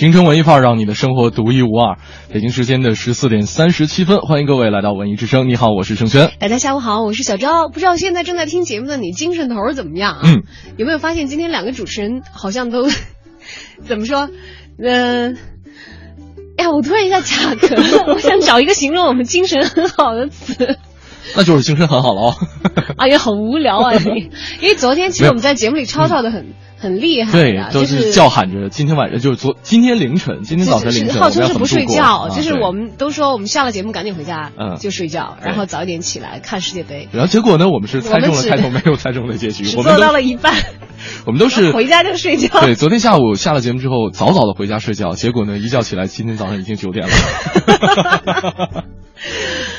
京城文艺范儿，让你的生活独一无二。北京时间的十四点三十七分，欢迎各位来到文艺之声。你好，我是盛轩。大家下午好，我是小昭。不知道现在正在听节目的你精神头儿怎么样啊？嗯，有没有发现今天两个主持人好像都 怎么说？嗯、哎呀，我突然一下卡壳了，我想找一个形容我们精神很好的词。那就是精神很好了哦。哎呀，好无聊啊！你，因为昨天其实我们在节目里吵吵的很、很厉害对就是叫喊着今天晚上就是昨今天凌晨，今天早晨凌晨，号称是不睡觉，就是我们都说我们下了节目赶紧回家，嗯就睡觉，然后早一点起来看世界杯。然后结果呢，我们是猜中了开头，没有猜中的结局。我们做到了一半，我们都是 回家就睡觉。对，昨天下午下了节目之后，早早的回家睡觉，结果呢，一觉起来，今天早上已经九点了。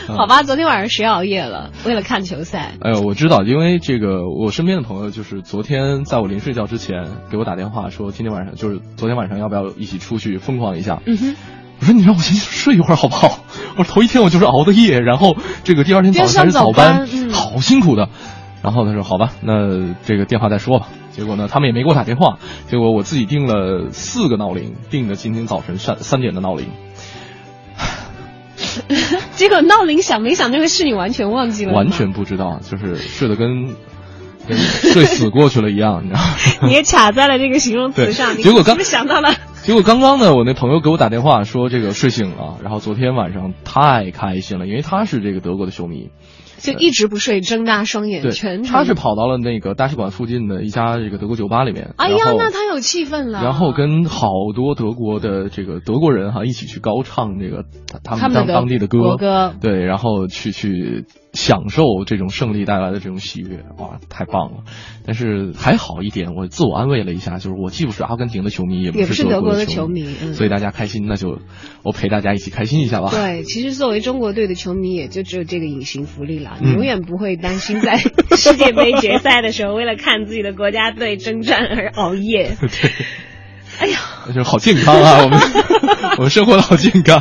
好吧，昨天晚上谁熬夜了？为了看球赛。哎呦，我知道，因为这个我身边的朋友就是昨天在我临睡觉之前给我打电话说，今天晚上就是昨天晚上要不要一起出去疯狂一下？嗯哼，我说你让我先睡一会儿好不好？我说头一天我就是熬的夜，然后这个第二天早上还是早班，好辛苦的。然后他说好吧，那这个电话再说吧。结果呢，他们也没给我打电话。结果我自己定了四个闹铃，定的今天早晨三三点的闹铃。结果闹铃响没响那个事你完全忘记了，完全不知道，就是睡得跟跟 睡死过去了一样，你知道吗？你也卡在了这个形容词上。结果刚想到了？结果刚刚呢，我那朋友给我打电话说这个睡醒了，然后昨天晚上太开心了，因为他是这个德国的球迷，就一直不睡，睁大双眼，对全，程他是。跑到了那个大使馆附近的一家这个德国酒吧里面，哎呀那他有气氛了。然后跟好多德国的这个德国人哈一起去高唱这个他们当地的歌，歌对，然后去去享受这种胜利带来的这种喜悦，哇，太棒了！但是还好一点，我自我安慰了一下，就是我既不是阿根廷的球迷，也也不是德德国的的球球迷嗯所以大家开心，那就我陪大家一起开心一下吧。对，其实作为中国队的球迷，也就只有这个隐形福利了，嗯你永远不会担心在世界杯决赛的时候，为了看自己的国家队征战而熬夜。哎呀，就是好健康啊，我们 我们生活的好健康。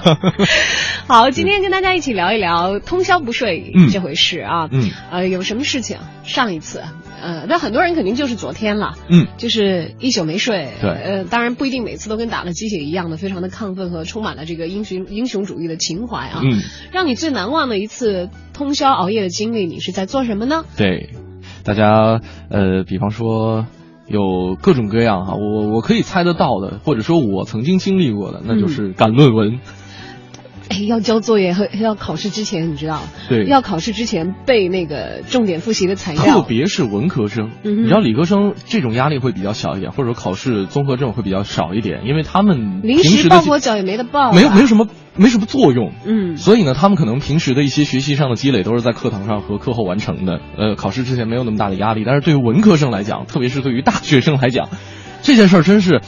好，今天跟大家一起聊一聊通宵不睡嗯这回事啊。嗯，呃，有什么事情？上一次，呃，那很多人肯定就是昨天了。嗯，就是一宿没睡。对呃，当然不一定每次都跟打了鸡血一样的，非常的亢奋和充满了这个英雄英雄主义的情怀啊。嗯，让你最难忘的一次通宵熬夜的经历，你是在做什么呢？对，大家呃，比方说有各种各样哈，我我可以猜得到的，或者说我曾经经历过的，那就是赶论文。哎，要交作业和要考试之前，你知道，对要考试之前背那个重点复习的材料特。别是文科生，嗯你知道理科生这种压力会比较小一点，或者说考试综合症会比较少一点，因为他们临时抱佛脚也没得抱啊，没有没有什么没什么作用，嗯，所以呢，他们可能平时的一些学习上的积累都是在课堂上和课后完成的，呃，考试之前没有那么大的压力。但是对于文科生来讲，特别是对于大学生来讲，这件事儿真是，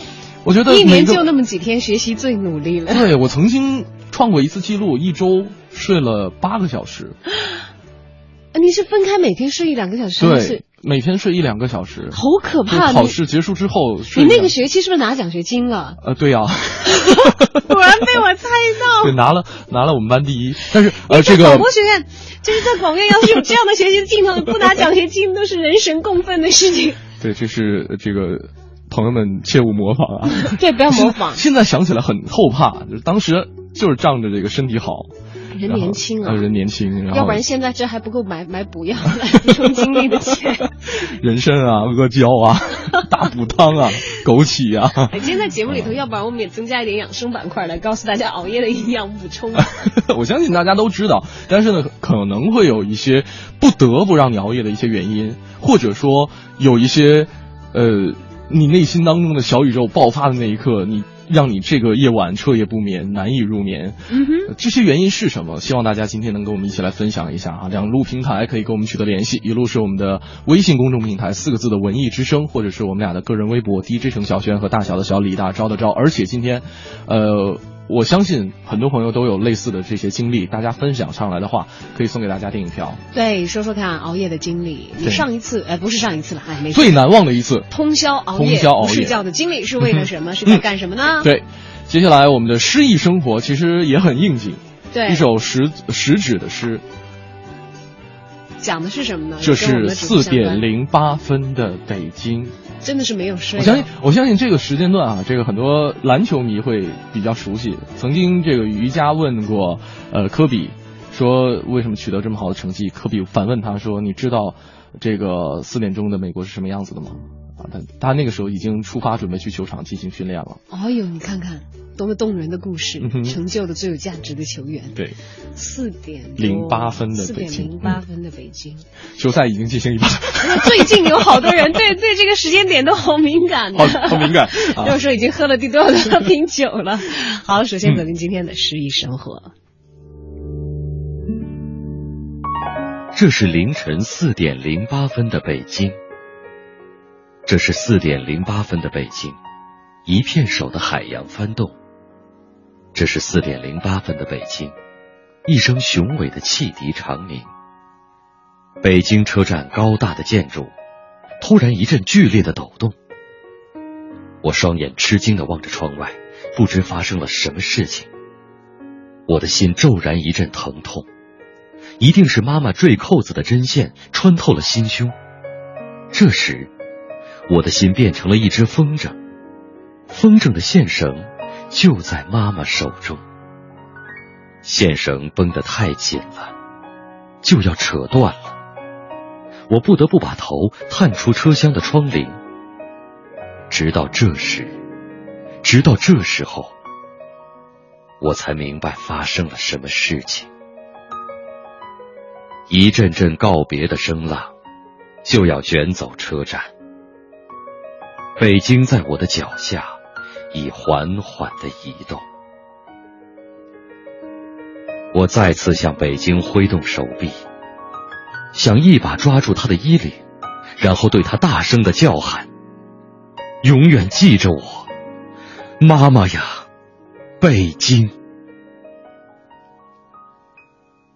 我觉得一年就那么几天，学习最努力了。对我曾经创过一次记录，一周睡了八个小时，你是分开每天睡一两个小时，对，每天睡一两个小时。好可怕！你考试结束之后你那个学期是不是拿奖学金了？呃，对呀、果然被我猜到。对，拿了拿了我们班第一，但是呃，这个广播学院，就是在广院，要是有这样的学习镜头，不拿奖学金都是人神共愤的事情。对，这是呃这个朋友们切勿模仿啊。对，不要模仿。现在想起来很后怕，就是当时就是仗着这个身体好，人年轻啊呃，人年轻，然后要不然现在这还不够买买补药来补充精力的钱。人参啊、阿胶啊、大补汤啊、枸杞啊。哎今天在节目里头，要不然我们也增加一点养生板块来告诉大家熬夜的营养补充。我相信大家都知道，但是呢，可能会有一些不得不让你熬夜的一些原因，或者说有一些，呃，你内心当中的小宇宙爆发的那一刻，你让你这个夜晚彻夜不眠，难以入眠。嗯哼，这些原因是什么？希望大家今天能跟我们一起来分享一下啊！两路平台可以跟我们取得联系，一路是我们的微信公众平台四个字的文艺之声，或者是我们俩的个人微博 DJ 程小轩和大小的小李大招的招。而且今天，呃。我相信很多朋友都有类似的这些经历，大家分享上来的话，可以送给大家电影票。对，说说看熬夜的经历。你上一次，哎，不是上一次了，哎，没最难忘的一次通宵熬夜、通宵熬夜睡觉的经历是为了什么？是在干什么呢？对，接下来我们的诗意生活其实也很应景。对，一首食食指的诗，讲的是什么呢？这是四点零八分的北京。真的是没有睡。我相信，我相信这个时间段啊，这个很多篮球迷会比较熟悉。曾经这个瑜伽问过，呃，科比，说为什么取得这么好的成绩？科比反问他说：“你知道这个四点钟的美国是什么样子的吗？”啊，他他那个时候已经出发准备去球场进行训练了。哎呦，你看看。多么动人的故事，成就了最有价值的球员。对，四点零八分的四点零八分的北京，球赛已经进行一半。最近有好多人对对这个时间点都好敏感，好好敏感。要说已经喝了第多少瓶 酒了？好，首先走进今天的诗意生活。这是凌晨四点零八分的北京。这是四点零八分的北京，一片手的海洋翻动。这是四点零八分的北京，一声雄伟的汽笛长鸣。北京车站高大的建筑突然一阵剧烈的抖动，我双眼吃惊的望着窗外，不知发生了什么事情。我的心骤然一阵疼痛，一定是妈妈坠扣子的针线穿透了心胸。这时，我的心变成了一只风筝，风筝的线绳。就在妈妈手中，线绳绷得太紧了，就要扯断了。我不得不把头探出车厢的窗棂。直到这时，直到这时候，我才明白发生了什么事情。一阵阵告别的声浪，就要卷走车站。北京在我的脚下。已缓缓的移动，我再次向北京挥动手臂，想一把抓住他的衣领，然后对他大声的叫喊：“永远记着我，妈妈呀，北京！”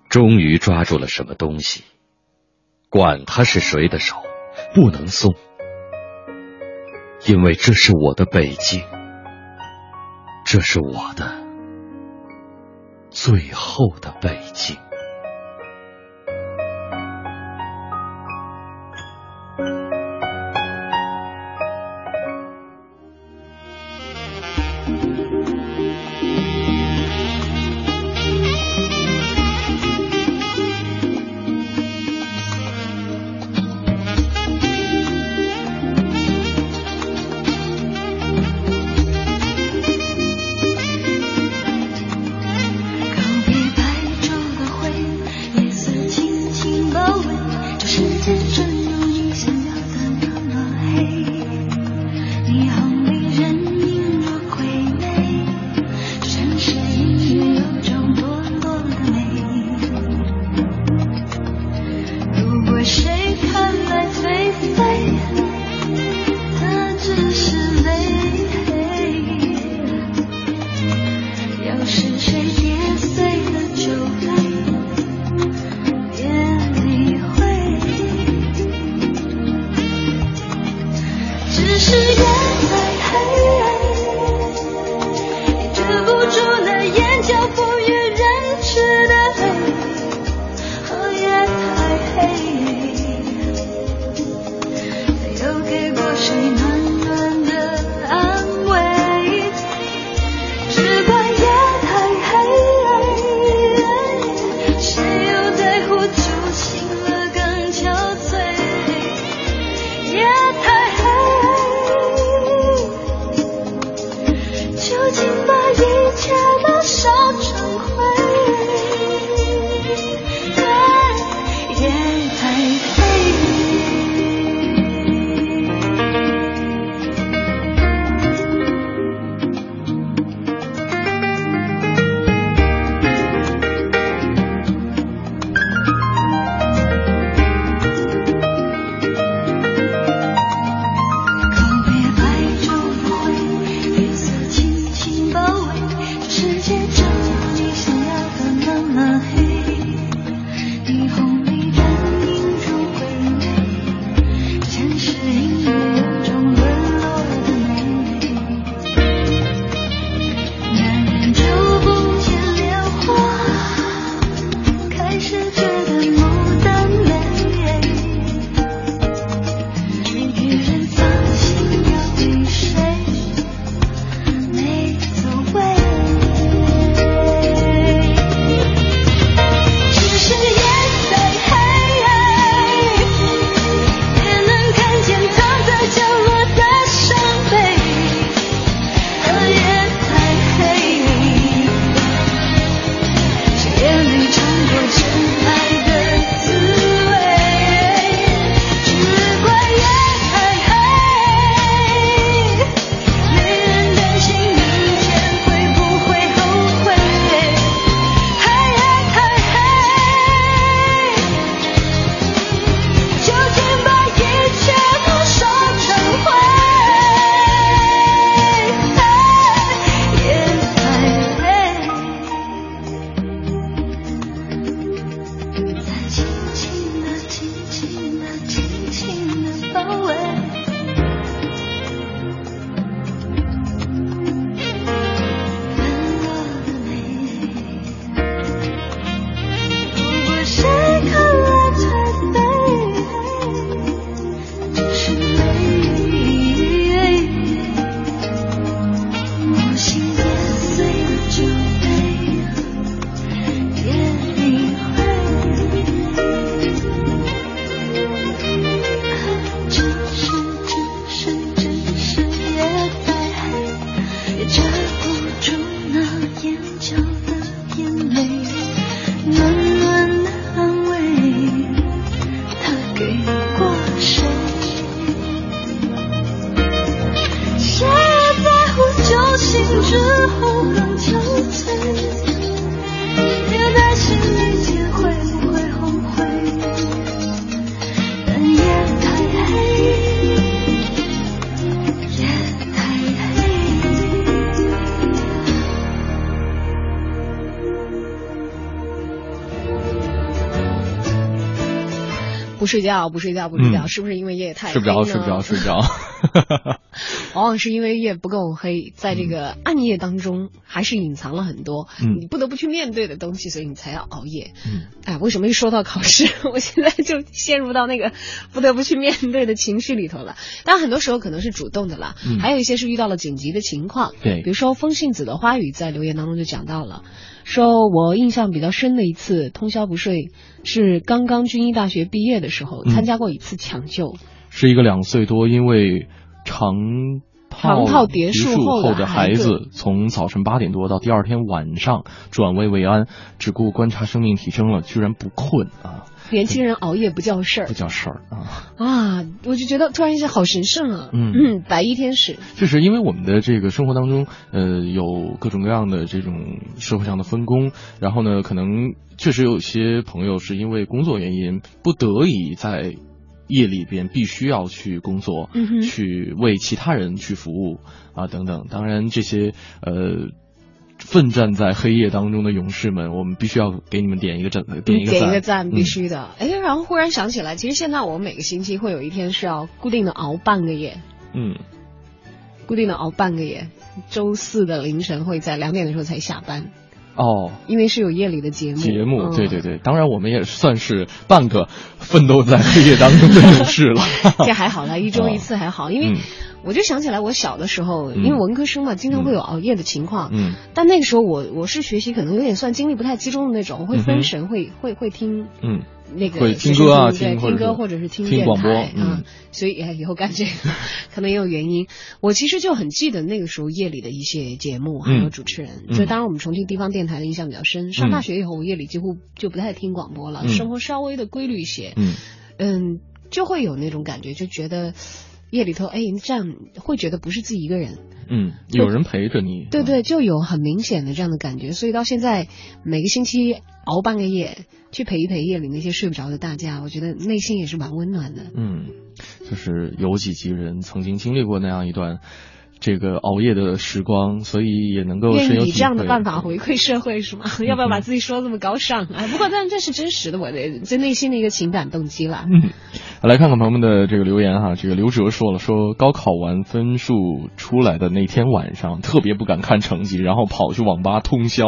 终于抓住了什么东西，管他是谁的手，不能松，因为这是我的北京。这是我的最后的背景。只是夜再黑不睡觉，不睡觉，不睡觉，嗯是不是因为夜太黑睡不着，睡不着，睡不着。往往是因为夜不够黑，在这个暗夜当中，还是隐藏了很多嗯你不得不去面对的东西，所以你才要熬夜。嗯哎，为什么一说到考试，我现在就陷入到那个不得不去面对的情绪里头了？当然，很多时候可能是主动的啦，嗯还有一些是遇到了紧急的情况。对比如说风信子的花语在留言当中就讲到了，说我印象比较深的一次通宵不睡，是刚刚军医大学毕业的时候，嗯参加过一次抢救。是一个两岁多因为长长套叠树树后的的孩子孩子，从早晨八点多到第二天晚上转危为安，只顾观察生命体征了，居然不困啊，年轻人熬夜不叫事儿不叫事儿啊。啊！我就觉得突然一下好神圣啊！嗯白衣天使，就是因为我们的这个生活当中，呃，有各种各样的这种社会上的分工，然后呢，可能确实有些朋友是因为工作原因，不得已在夜里边必须要去工作，去为其他人去服务啊等等。当然，这些呃。奋战在黑夜当中的勇士们，我们必须要给你们点一个赞，点一个给赞，一个赞，必嗯须的。哎、然后忽然想起来，其实现在我们每个星期会有一天是要固定的熬半个夜，嗯固定的熬半个夜。周四的凌晨会在两点的时候才下班，哦，因为是有夜里的节目。节目，嗯。对对对，当然我们也算是半个奋斗在黑夜当中的勇士了。这还好啦，一周一次还好，因为嗯。我就想起来我小的时候，嗯因为文科生嘛，经常会有熬夜的情况。嗯。但那个时候我我是学习可能有点算精力不太集中的那种，我会分神，会会会听嗯那个会听歌啊对听听歌或者是听电听广播台嗯啊，所以哎以后干这个可能也有原因。我其实就很记得那个时候夜里的一些节目，还有嗯主持人。嗯就当然我们重庆地方电台的印象比较深。上大学以后，我夜里几乎就不太听广播了，嗯生活稍微的规律一些。嗯嗯，就会有那种感觉，就觉得夜里头，哎，这样会觉得不是自己一个人，嗯，有人陪着你。对对，就有很明显的这样的感觉。所以到现在，每个星期熬半个夜，去陪一陪夜里那些睡不着的大家，我觉得内心也是蛮温暖的。嗯，就是有几集人曾经经历过那样一段这个熬夜的时光，所以也能够。以这样的办法回馈社会是吗？要不要把嗯自己说这么高尚？哎，不过但这是真实的，我的这内心的一个情感动机了。嗯，来看看朋友们的这个留言哈。这个刘哲说了，说高考完分数出来的那天晚上，特别不敢看成绩，然后跑去网吧通宵。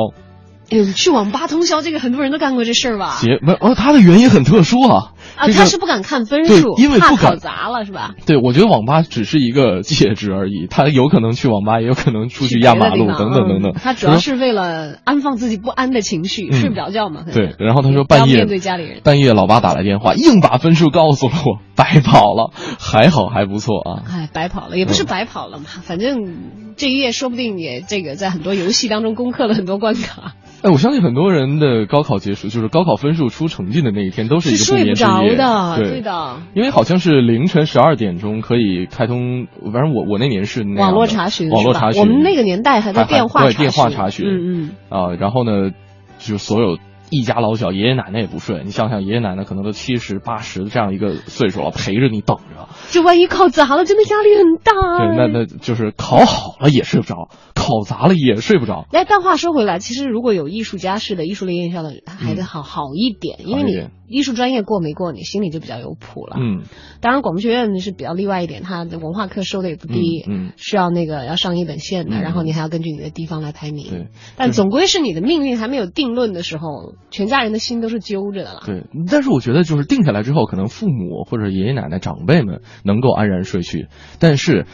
哎呦，去网吧通宵，这个很多人都干过这事儿吧？结没哦，他的原因很特殊啊。啊，这个他是不敢看分数，因为不敢怕考砸了是吧？对，我觉得网吧只是一个介质而已，他有可能去网吧，也有可能出去压马路等等等等。嗯他主要是为了安放自己不安的情绪，嗯睡不着觉嘛。对，然后他说半夜面对家里人。半夜老爸打来电话，硬把分数告诉了我，白跑了，还好还不错啊。哎，白跑了，也不是嗯白跑了嘛，反正这一夜说不定也这个在很多游戏当中攻克了很多关卡，哎，我相信很多人的高考结束，就是高考分数出成绩的那一天，都是一个不睡不眠之夜。着的，对的。因为好像是凌晨十二点钟可以开通，反正我我那年是网络查询，网络查询，我们那个年代还在电话查询，对电话查询，嗯嗯。啊，然后呢，就是所有一家老小，爷爷奶奶也不睡。你想想，爷爷奶奶可能都七十八十的这样一个岁数了，陪着你等着。就万一考砸了，真的压力很大。对，那那就是考好了也睡不着，考砸了也睡不着。哎，但话说回来，其实如果有艺术家式的艺术类院校的，还得好、好一点，因为你艺术专业过没过，你心里就比较有谱了。嗯当然，广播学院是比较例外一点，它的文化课收的也不低，嗯嗯是要那个要上一本线的，嗯然后你还要根据你的地方来排名。对，但总归是你的命运还没有定论的时候，全家人的心都是揪着的了。对。但是我觉得，就是定下来之后，可能父母或者爷爷奶奶长辈们能够安然睡去，但是。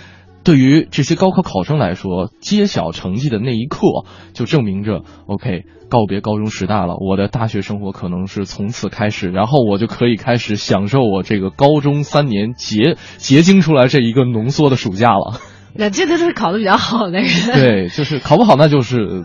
对于这些高考考生来说，揭晓成绩的那一刻，就证明着，OK，告别高中时代了，我的大学生活可能是从此开始，然后我就可以开始享受我这个高中三年结结晶出来这一个浓缩的暑假了。那这都是考的比较好的人。对，就是考不好，那就是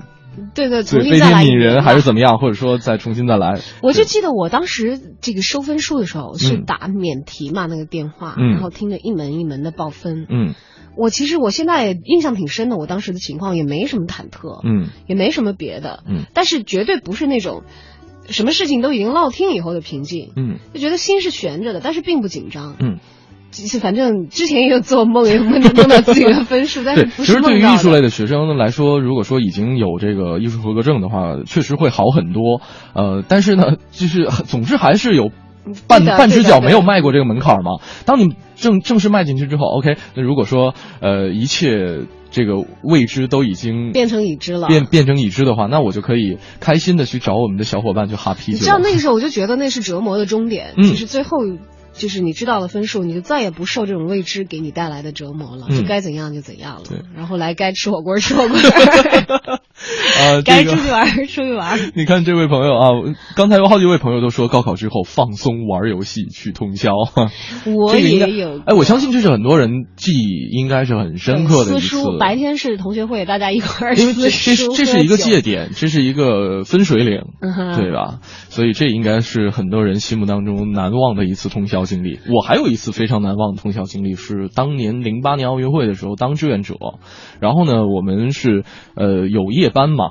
对 对，重新再来一人还是怎么样，或者说再重新再来。我就记得我当时这个收分数的时候是嗯打免提嘛，那个电话，嗯然后听着一门一门的报分。嗯我其实我现在印象挺深的，我当时的情况也没什么忐忑，嗯也没什么别的，嗯但是绝对不是那种什么事情都已经落听以后的平静，嗯就觉得心是悬着的，但是并不紧张。嗯，反正之前也有做梦，也有梦到自己的分数，但是其实对于。艺术类的学生来说，如果说已经有这个艺术合格证的话，确实会好很多。呃，但是呢，就是总是还是有半半只脚没有迈过这个门槛吗？当你正正式迈进去之后，OK，那如果说呃一切这个未知都已经变成已知了，变变成已知的话，那我就可以开心的去找我们的小伙伴去哈啤酒。你知道那个时候我就觉得那是折磨的终点，嗯就是最后。就是你知道了分数，你就再也不受这种未知给你带来的折磨了，嗯就该怎样就怎样了。然后来该吃火锅吃火锅，啊，该出去玩儿出去玩儿。你看这位朋友啊，刚才有好几位朋友都说高考之后放松玩游戏去通宵，我也有，哎，我相信这是很多人记忆应该是很深刻的一次。书，白天是同学会，大家一块儿因为这这这是一个界点，这是一个分水岭，嗯对吧？所以这应该是很多人心目当中难忘的一次通宵经历。我还有一次非常难忘的通宵经历是当年零八年奥运会的时候当志愿者，然后呢，我们是呃有夜班嘛。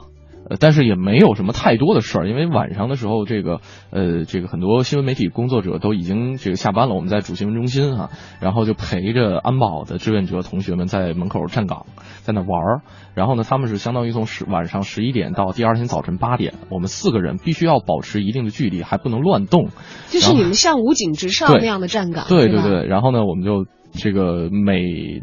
呃，但是也没有什么太多的事儿，因为晚上的时候，这个呃，这个很多新闻媒体工作者都已经这个下班了，我们在主新闻中心哈、然后就陪着安保的志愿者同学们在门口站岗，在那玩儿。然后呢，他们是相当于从十晚上十一点到第二天早晨八点，我们四个人必须要保持一定的距离，还不能乱动。就是你们像武警直哨那样的站岗，吧对对对，然后呢，我们就这个每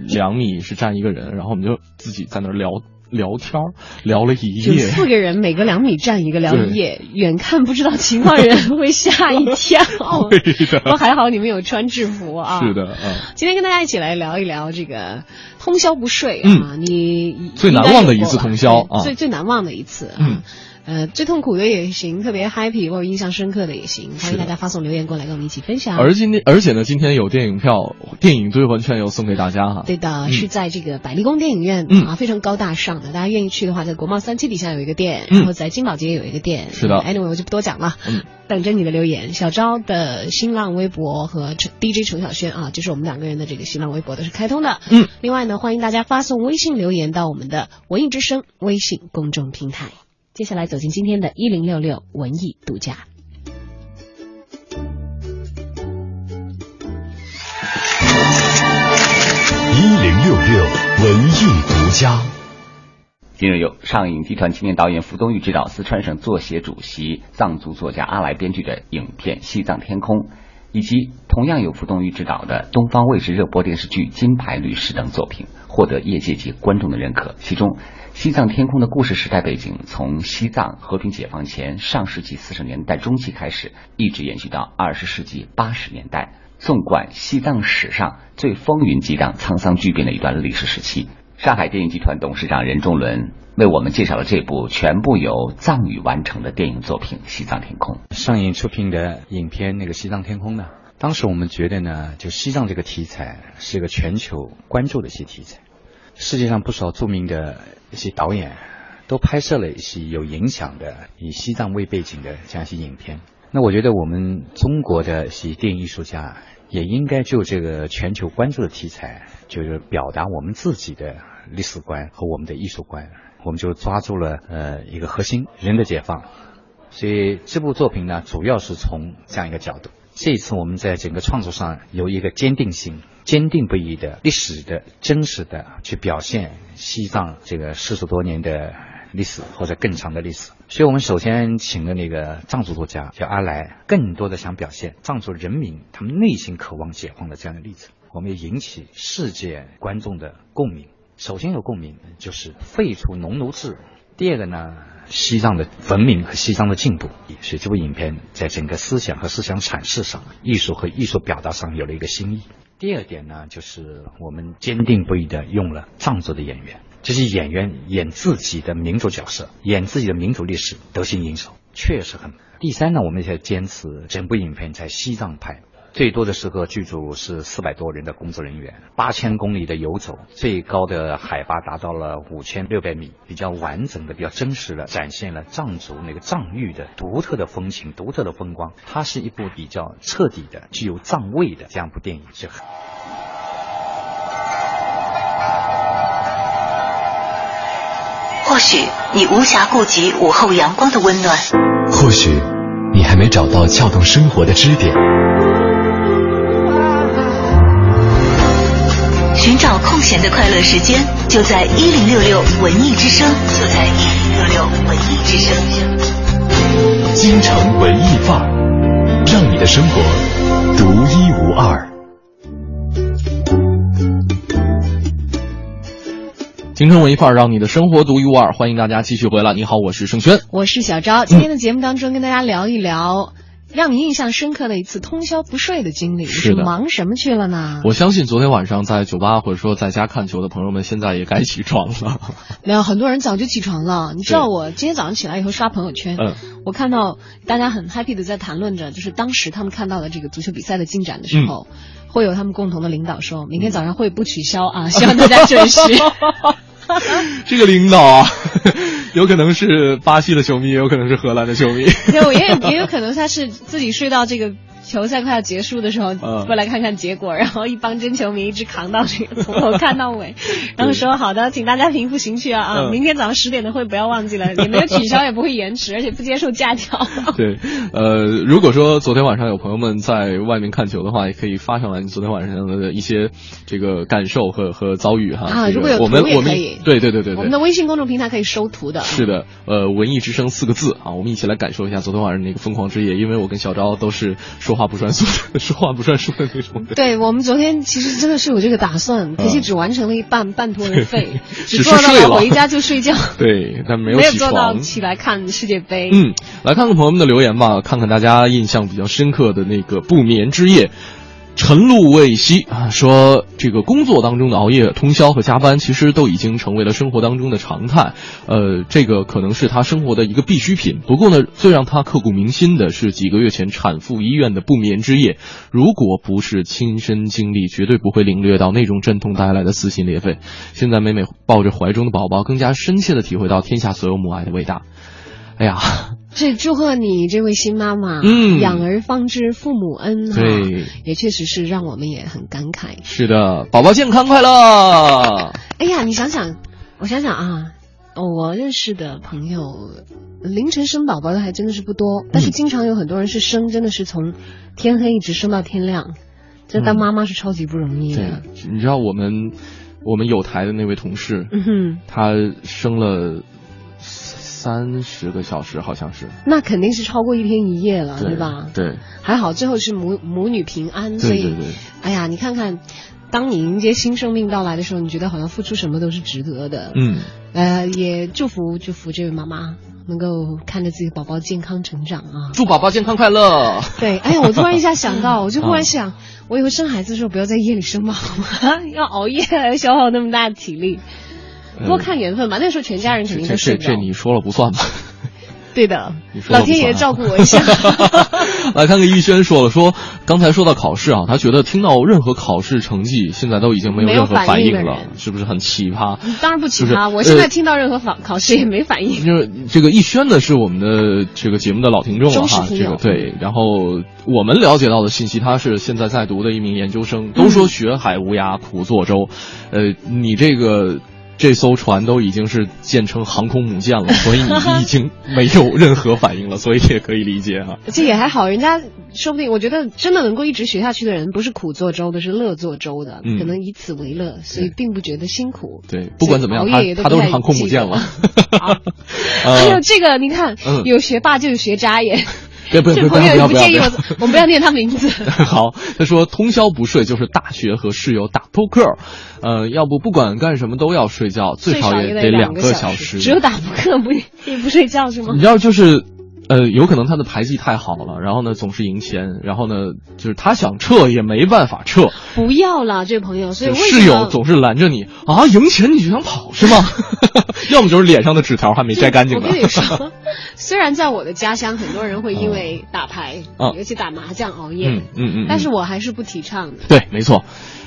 两米是站一个人，然后我们就自己在那儿聊聊天儿，聊了一夜。四个人，每隔两米站一个，聊一夜，远看不知道情况的人会吓一跳。对的不过还好你们有穿制服啊。是的，嗯。今天跟大家一起来聊一聊这个通宵不睡啊，嗯你最难忘的一次通宵啊最最难忘的一次啊。嗯呃，最痛苦的也行，特别 happy 或者印象深刻的也行，欢迎大家发送留言过来跟我们一起分享。而今天，而且呢，今天有电影票、电影兑换券要送给大家哈。对的，嗯是在这个百丽宫电影院、嗯啊，非常高大上的。大家愿意去的话，在国贸三期底下有一个店，嗯然后在金宝街有一个店。是的 a n y w a y 我就不多讲了。嗯，等着你的留言。小昭的新浪微博和陈 DJ 程小轩啊，就是我们两个人的这个新浪微博都是开通的。嗯，另外呢，欢迎大家发送微信留言到我们的文艺之声微信公众平台。接下来走进今天的一零六六文艺独家。一零六六文艺独家。今日有上影集团青年导演傅东玉执导，四川省作协主席、藏族作家阿来编剧的影片《西藏天空》，以及同样有傅东玉执导的东方卫视热播电视剧《金牌律师》等作品，获得业界及观众的认可。其中，《西藏天空》的故事时代背景从西藏和平解放前上世纪四十年代中期开始，一直延续到二十世纪八十年代，纵观西藏史上最风云激荡、沧桑巨变的一段历史时期。上海电影集团董事长任仲伦为我们介绍了这部全部由藏语完成的电影作品《西藏天空》。上映出品的影片那个《西藏天空》呢，当时我们觉得呢，就西藏这个题材是一个全球关注的一些题材，世界上不少著名的一些导演都拍摄了一些有影响的以西藏为背景的这样一些影片。那我觉得我们中国的一些电影艺术家也应该就这个全球关注的题材，就是表达我们自己的历史观和我们的艺术观。我们就抓住了呃一个核心人的解放，所以这部作品呢，主要是从这样一个角度。这一次我们在整个创作上有一个坚定性、坚定不移的历史的真实的去表现西藏这个四十多年的历史或者更长的历史。所以我们首先请了那个藏族作家叫阿来，更多的想表现藏族人民他们内心渴望解放的这样的例子，我们也引起世界观众的共鸣。首先有共鸣就是废除农奴制，第二个呢，西藏的文明和西藏的进步，所以这部影片在整个思想和思想阐释上、艺术和艺术表达上有了一个新意。第二点呢，就是我们坚定不移的用了藏族的演员，这些演员演自己的民族角色，演自己的民族历史，得心应手，确实很。第三呢，我们也坚持整部影片在西藏拍。最多的时候，剧组是四百多人的工作人员，八千公里的游走，最高的海拔达到了五千六百米，比较完整的、比较真实的展现了藏族那个藏域的独特的风情、独特的风光。它是一部比较彻底的、具有藏味的这样一部电影，是很。或许你无暇顾及午后阳光的温暖，或许你还没找到撬动生活的支点。寻找空闲的快乐时间，就在一零六六文艺之声，就在一零六六文艺之声。京城文艺范儿，让你的生活独一无二。京城文艺范儿，让你的生活独一无二。欢迎大家继续回来。你好，我是盛轩，我是小昭。今天的节目当中，跟大家聊一聊。让你印象深刻的一次通宵不睡的经历，是忙什么去了呢？我相信昨天晚上在酒吧或者说在家看球的朋友们，现在也该起床了。没有，很多人早就起床了。你知道我今天早上起来以后刷朋友圈，嗯，我看到大家很 happy 的在谈论着，就是当时他们看到的这个足球比赛的进展的时候，会有他们共同的领导说，明天早上会不取消啊，希望大家 准时。这个领导啊，有可能是巴西的球迷，也有可能是荷兰的球迷。对，也有也有可能他是自己睡到这个。球赛快要结束的时候，过来看看结果，然后一帮真球迷一直扛到这个从头看到尾，然后说好的，请大家平复情绪啊啊！明天早上十点的会不要忘记了，也没有取消，也不会延迟，而且不接受假条。对，呃，如果说昨天晚上有朋友们在外面看球的话，也可以发上来你昨天晚上的一些这个感受和和遭遇哈。啊，如果有我们我们对对对对，我们的微信公众平台可以收图的。是的，呃，文艺之声四个字啊，我们一起来感受一下昨天晚上那个疯狂之夜，因为我跟小昭都是说话不算数的。说话不算数的那种。对我们昨天其实真的是有这个打算，可惜只完成了一半，半途而废，只做到了回家就睡觉。对，但没有没有做到起来看世界杯。嗯，来看看朋友们的留言吧，看看大家印象比较深刻的那个不眠之夜。晨露未息啊，说这个工作当中的熬夜、通宵和加班，其实都已经成为了生活当中的常态。呃，这个可能是他生活的一个必需品。不过呢，最让他刻骨铭心的是几个月前产妇医院的不眠之夜。如果不是亲身经历，绝对不会领略到那种阵痛带来的撕心裂肺。现在每每抱着怀中的宝宝，更加深切的体会到天下所有母爱的伟大。哎呀。这祝贺你这位新妈妈，嗯，养儿方知父母恩，对，也确实是让我们也很感慨。是的，宝宝健康快乐。哎呀，你想想，我想想啊，我认识的朋友凌晨生宝宝的还真的是不多，但是经常有很多人是生，真的是从天黑一直生到天亮，这当妈妈是超级不容易的。你知道我们我们有台的那位同事，嗯哼，他生了。三十个小时好像是，那肯定是超过一天一夜了，对吧？对，还好最后是母母女平安，所以，哎呀，你看看，当你迎接新生命到来的时候，你觉得好像付出什么都是值得的。嗯，呃，也祝福祝福这位妈妈能够看着自己宝宝健康成长啊！祝宝宝健康快乐。对，哎呀，我突然一下想到，我就忽然想，我以后生孩子的时候不要在夜里生嘛，要熬夜消耗那么大的体力。多看缘分吧，那时候全家人肯定都睡这这你说了不算吧？对的，老天爷照顾我一下。来看看逸轩说了，说刚才说到考试啊，他觉得听到任何考试成绩，现在都已经没有任何反应了，是不是很奇葩？当然不奇葩，我现在听到任何考考试也没反应。就是这个逸轩呢，是我们的这个节目的老听众了哈，这个对。然后我们了解到的信息，他是现在在读的一名研究生。都说学海无涯苦作舟，呃，你这个。这艘船都已经是建成航空母舰了，所以你已经没有任何反应了，所以也可以理解哈。这也还好，人家说不定，我觉得真的能够一直学下去的人，不是苦做舟的，是乐做舟的，可能以此为乐，所以并不觉得辛苦。对，不管怎么样，他他都是航空母舰了。还有这个，你看，有学霸就有学渣耶。别不不不要不介意我，我们不要念他名字。好，他说通宵不睡就是大学和室友打扑克，呃，要不不管干什么都要睡觉，最少也得两个小时。只有打扑克不也 不睡觉是吗？你知道就是。呃，有可能他的牌技太好了，然后呢总是赢钱，然后呢就是他想撤也没办法撤。不要了，这位朋友，所以室友总是拦着你啊，赢钱你就想跑是吗？要么就是脸上的纸条还没摘干净呢。我跟你说，虽然在我的家乡，很多人会因为打牌，尤其打麻将熬夜，嗯嗯嗯，但是我还是不提倡的。对，没错，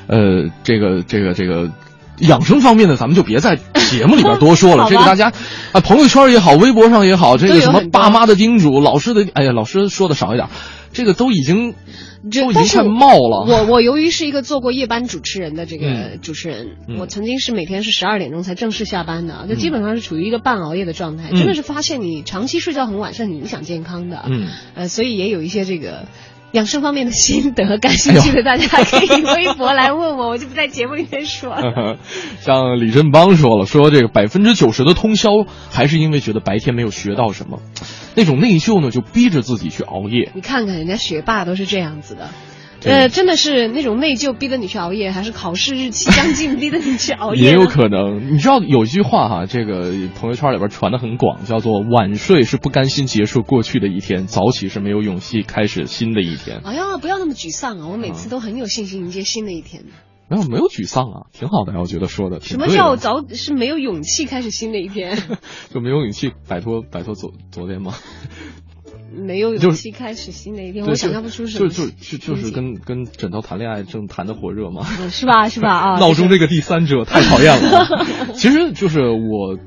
呃，这个这个这个。养生方面的，咱们就别在节目里边多说了。这个大家啊，朋友圈也好，微博上也好，这个什么爸妈的叮嘱，老师的，哎呀，老师说的少一点，这个都已经都已经快冒了。我我由于是一个做过夜班主持人的这个主持人，我曾经是每天是十二点钟才正式下班的，就基本上是处于一个半熬夜的状态。真的是发现你长期睡觉很晚是很影响健康的。嗯，呃，所以也有一些这个。养生方面的心得，感兴趣的大家可以微博来问我，我就不在节目里面说了。像李振邦说了，说这个百分之九十的通宵还是因为觉得白天没有学到什么，那种内疚呢，就逼着自己去熬夜。你看看人家学霸都是这样子的。呃，真的是那种内疚逼得你去熬夜，还是考试日期将近逼得你去熬夜？也有可能。你知道有一句话哈，这个朋友圈里边传的很广，叫做“晚睡是不甘心结束过去的一天，早起是没有勇气开始新的一天”。哎呀，不要那么沮丧啊！我每次都很有信心迎接新的一天。没有，没有沮丧啊，挺好的呀，我觉得说的。什么叫早是没有勇气开始新的一天？就没有勇气摆脱摆脱昨昨天吗？没有勇气开始新的一天，我想象不出什么。就就就就是跟跟枕头谈恋爱，正谈的火热嘛。是吧？是吧？啊！闹钟这个第三者太讨厌了。其实就是我。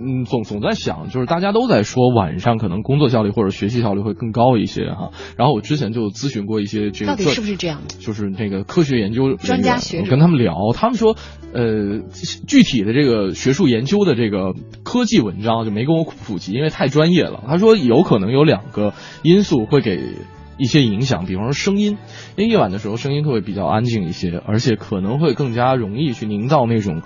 嗯，总总在想，就是大家都在说晚上可能工作效率或者学习效率会更高一些哈。然后我之前就咨询过一些这个，到底是不是这样？就是那个科学研究专家学者，我跟他们聊，他们说，呃，具体的这个学术研究的这个科技文章就没跟我普及，因为太专业了。他说有可能有两个因素会给一些影响，比方说声音，因为夜晚的时候声音会比较安静一些，而且可能会更加容易去营造那种。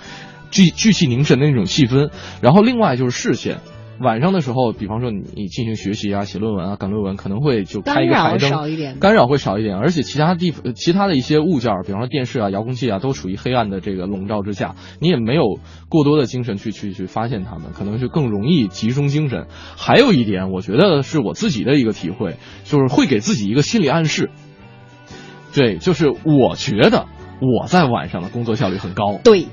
聚聚气凝神的那种气氛，然后另外就是视线，晚上的时候，比方说你你进行学习啊、写论文啊、赶论文，可能会就开一个台灯，干扰会少一点，而且其他地方其他的一些物件，比方说电视啊、遥控器啊，都处于黑暗的这个笼罩之下，你也没有过多的精神去去去发现它们，可能就更容易集中精神。还有一点，我觉得是我自己的一个体会，就是会给自己一个心理暗示，对，就是我觉得我在晚上的工作效率很高，对。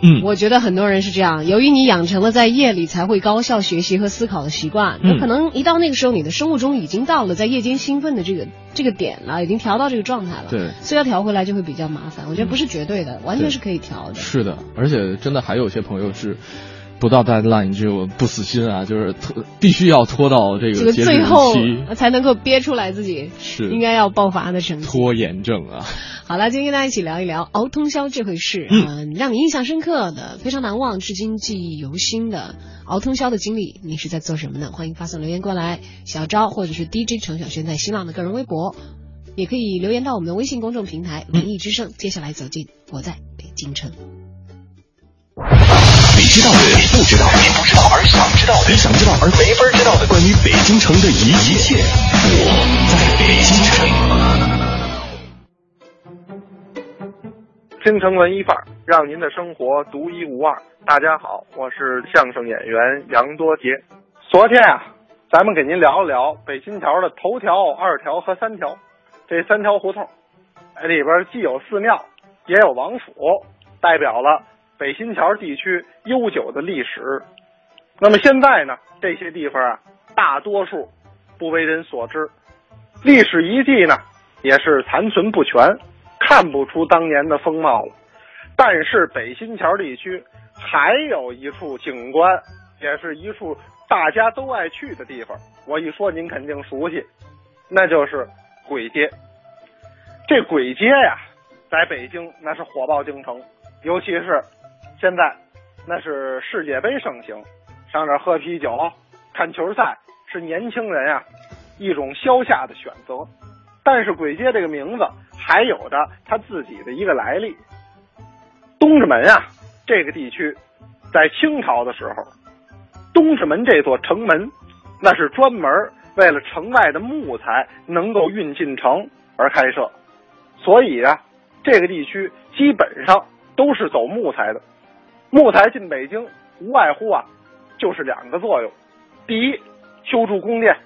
嗯，我觉得很多人是这样。由于你养成了在夜里才会高效学习和思考的习惯，那可能一到那个时候，你的生物钟已经到了在夜间兴奋的这个这个点了，已经调到这个状态了。对，所以要调回来就会比较麻烦。我觉得不是绝对的，完全是可以调的。是的，而且真的还有些朋友是不到 deadline 就不死心啊，就是拖必须要拖到这个最后才能够憋出来自己是应该要爆发的成绩。拖延症啊。好了，今天跟大家一起聊一聊熬通宵这回事。嗯，让你印象深刻的、非常难忘、至今记忆犹新的熬通宵的经历，你是在做什么呢？欢迎发送留言过来，小昭或者是 DJ 程小轩在新浪的个人微博，也可以留言到我们的微信公众平台“文艺之声”。接下来走进我在北京城。你知道的，你不知道，你不知道而想知道的，你想知道而没法知道的，关于北京城的一一切，我在北京城。京城文艺范儿，让您的生活独一无二。大家好，我是相声演员杨多杰。昨天啊，咱们给您聊一聊北新桥的头条、二条和三条这三条胡同，里边既有寺庙，也有王府，代表了北新桥地区悠久的历史。那么现在呢，这些地方啊，大多数不为人所知，历史遗迹呢，也是残存不全。看不出当年的风貌了，但是北新桥地区还有一处景观，也是一处大家都爱去的地方。我一说您肯定熟悉，那就是簋街。这簋街呀，在北京那是火爆京城，尤其是现在那是世界杯盛行，上这喝啤酒、看球赛是年轻人啊一种消夏的选择。但是簋街这个名字。还有着他自己的一个来历。东直门啊，这个地区，在清朝的时候，东直门这座城门，那是专门为了城外的木材能够运进城而开设，所以啊，这个地区基本上都是走木材的。木材进北京，无外乎啊，就是两个作用：第一，修筑宫殿，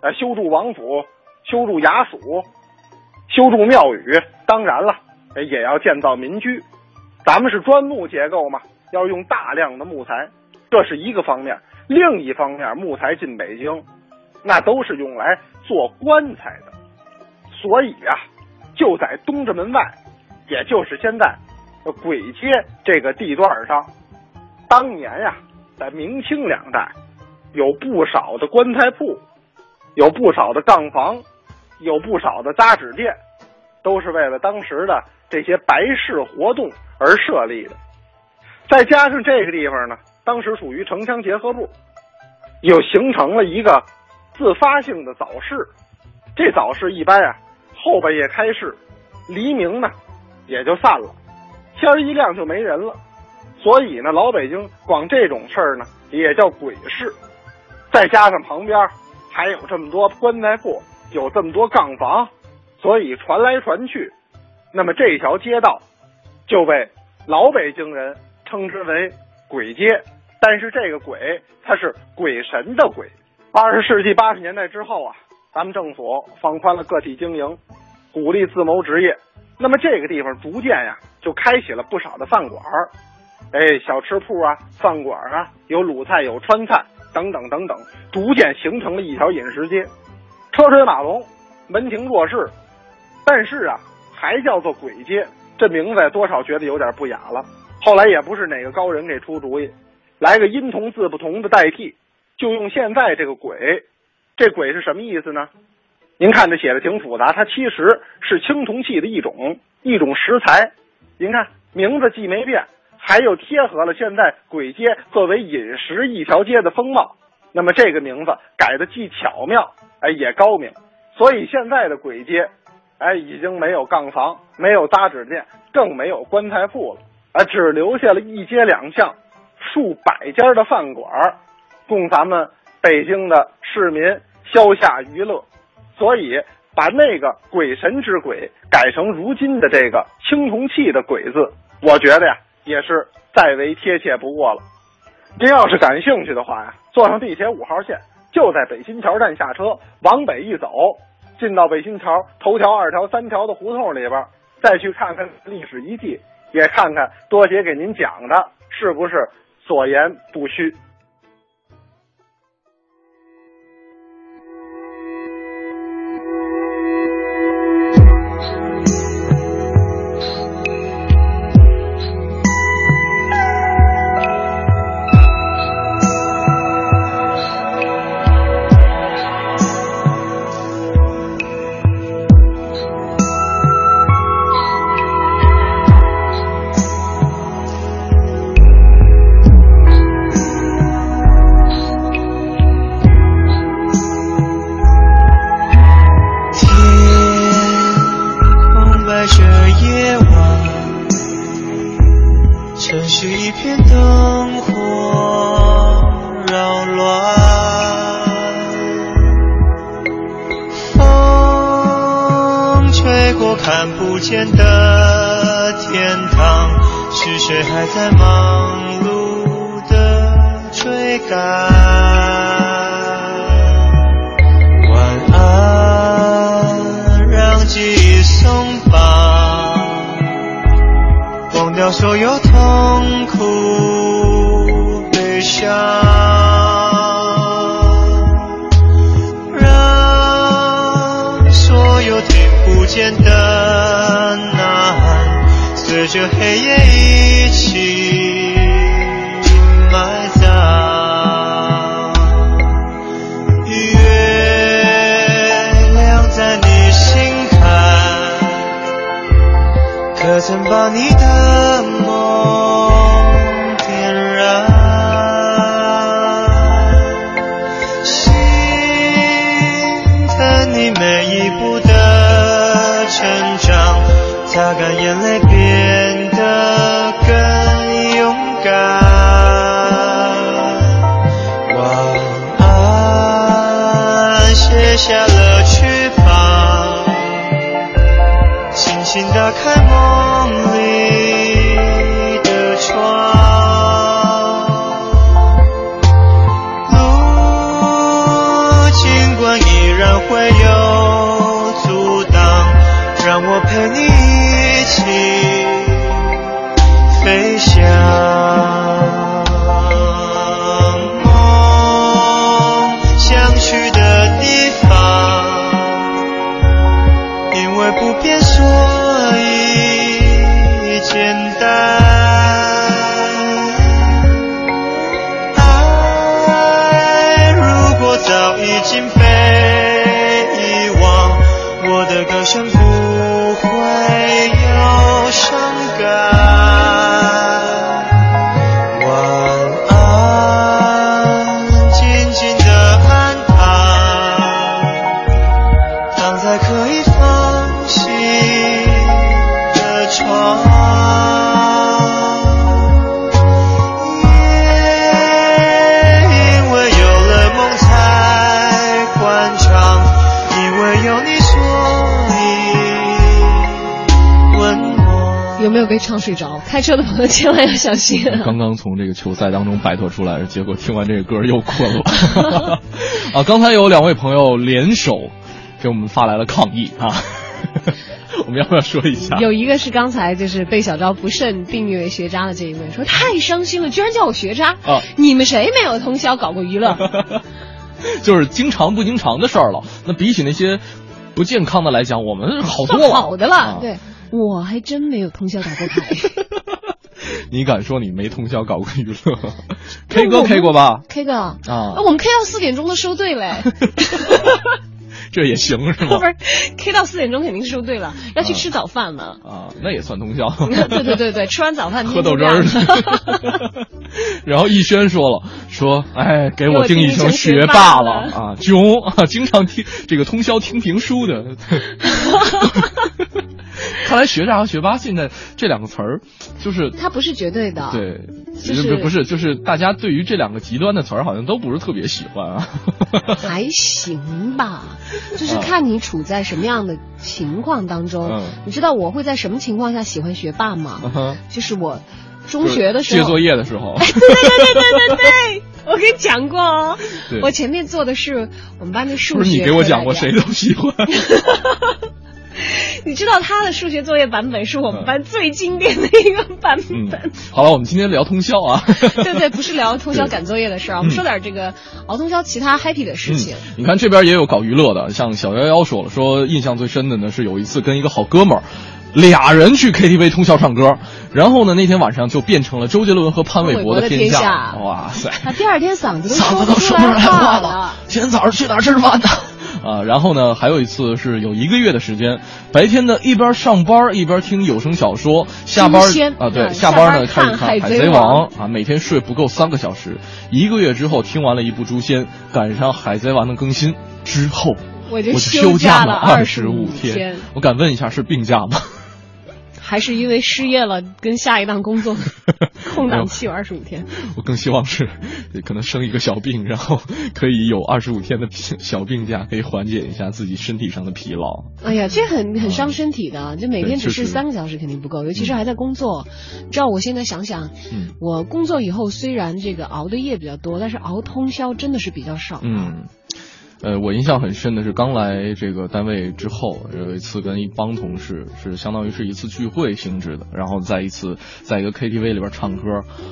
呃，修筑王府，修筑衙署。修筑庙宇，当然了，也要建造民居。咱们是砖木结构嘛，要用大量的木材，这是一个方面。另一方面，木材进北京，那都是用来做棺材的。所以啊，就在东直门外，也就是现在鬼街这个地段上，当年呀，在明清两代，有不少的棺材铺，有不少的杠房。有不少的扎纸店，都是为了当时的这些白事活动而设立的。再加上这个地方呢，当时属于城乡结合部，又形成了一个自发性的早市。这早市一般啊，后半夜开市，黎明呢也就散了，天一亮就没人了。所以呢，老北京光这种事儿呢也叫鬼市。再加上旁边还有这么多棺材铺，有这么多杠房，所以传来传去，那么这条街道就被老北京人称之为鬼街。但是这个鬼，它是鬼神的鬼。二十世纪八十年代之后啊，咱们政府放宽了个体经营，鼓励自谋职业，那么这个地方逐渐呀就开启了不少的饭馆儿，哎，小吃铺啊，饭馆啊，有鲁菜，有川菜等等等等，逐渐形成了一条饮食街，车水马龙，门庭若市，但是啊，还叫做鬼街，这名字多少觉得有点不雅了。后来也不是哪个高人给出主意。来个音同字不同的代替，就用现在这个“鬼”，这“鬼”是什么意思呢？您看这写的挺复杂，它其实是青铜器的一种一种石材。您看名字既没变，还又贴合了现在鬼街作为饮食一条街的风貌。那么这个名字改的既巧妙，哎，也高明。所以现在的鬼街，哎，已经没有杠房，没有扎纸店，更没有棺材铺了，啊，只留下了一街两巷。数百家的饭馆，供咱们北京的市民消夏娱乐，所以把那个鬼神之鬼改成如今的这个青铜器的鬼字，我觉得呀也是再为贴切不过了。您要是感兴趣的话呀，坐上地铁五号线，就在北新桥站下车，往北一走，进到北新桥头条、二条、三条的胡同里边，再去看看历史遗迹，也看看多姐给您讲的是不是。所言不虚。每一步的成长擦干眼泪变得更勇敢。晚安卸下了翅膀轻轻打开梦开车的朋友千万要小心。刚刚从这个球赛当中摆脱出来，结果听完这个歌又困了。啊，刚才有两位朋友联手给我们发来了抗议啊。我们要不要说一下？有一个是刚才就是被小昭不慎定义为学渣的这一位，说太伤心了，居然叫我学渣啊！你们谁没有通宵搞过娱乐？就是经常不经常的事儿了。那比起那些不健康的来讲，我们好多了好的了。对，我还真没有通宵打过牌。你敢说你没通宵搞过娱乐？K 歌 K 过吧？K 歌啊，我们 K 到四点钟都收队嘞。这也行是吗？不是，K 到四点钟肯定是收队了，要去吃早饭了。啊，那也算通宵。对对对对，吃完早饭喝豆汁儿。然后逸轩说了，说哎，给我定义成学霸了啊，囧啊，经常听这个通宵听评书的。看来学渣和学霸现在这两个词儿，就是它不是绝对的。对，就是不是就是大家对于这两个极端的词儿，好像都不是特别喜欢啊。还行吧，就是看你处在什么样的情况当中。你知道我会在什么情况下喜欢学霸吗？就是我中学的时候，借作业的时候。对对对对对对，我跟你讲过哦。我前面做的是我们班的数学。不是你给我讲过，谁都喜欢。你知道他的数学作业版本是我们班最经典的一个版本。好了，我们今天聊通宵啊。对对，不是聊通宵赶作业的事儿，我们说点这个熬通宵其他 happy 的事情。你看这边也有搞娱乐的，像小幺幺说了，说印象最深的呢是有一次跟一个好哥们儿，俩人去 KTV 通宵唱歌，然后呢那天晚上就变成了周杰伦和潘玮柏的天下。哇塞！他第二天嗓子都嗓子都说不出来话了。今天早上去哪儿吃饭呢？啊，然后呢，还有一次是有一个月的时间，白天呢一边上班一边听有声小说，下班啊对，下班呢看《海贼王》啊，每天睡不够三个小时，一个月之后听完了一部《诛仙》，赶上《海贼王》的更新之后，我就休假了二十五天。我敢问一下，是病假吗？还是因为失业了，跟下一档工作 空档期有二十五天。我更希望是可能生一个小病，然后可以有二十五天的小病假，可以缓解一下自己身体上的疲劳。哎呀，这很很伤身体的，就每天只睡三个小时肯定不够，尤其是还在工作。知道我现在想想，我工作以后虽然这个熬的夜比较多，但是熬通宵真的是比较少。嗯。呃，我印象很深的是刚来这个单位之后，有一次跟一帮同事是相当于是一次聚会性质的，然后在一次在一个 KTV 里边唱歌，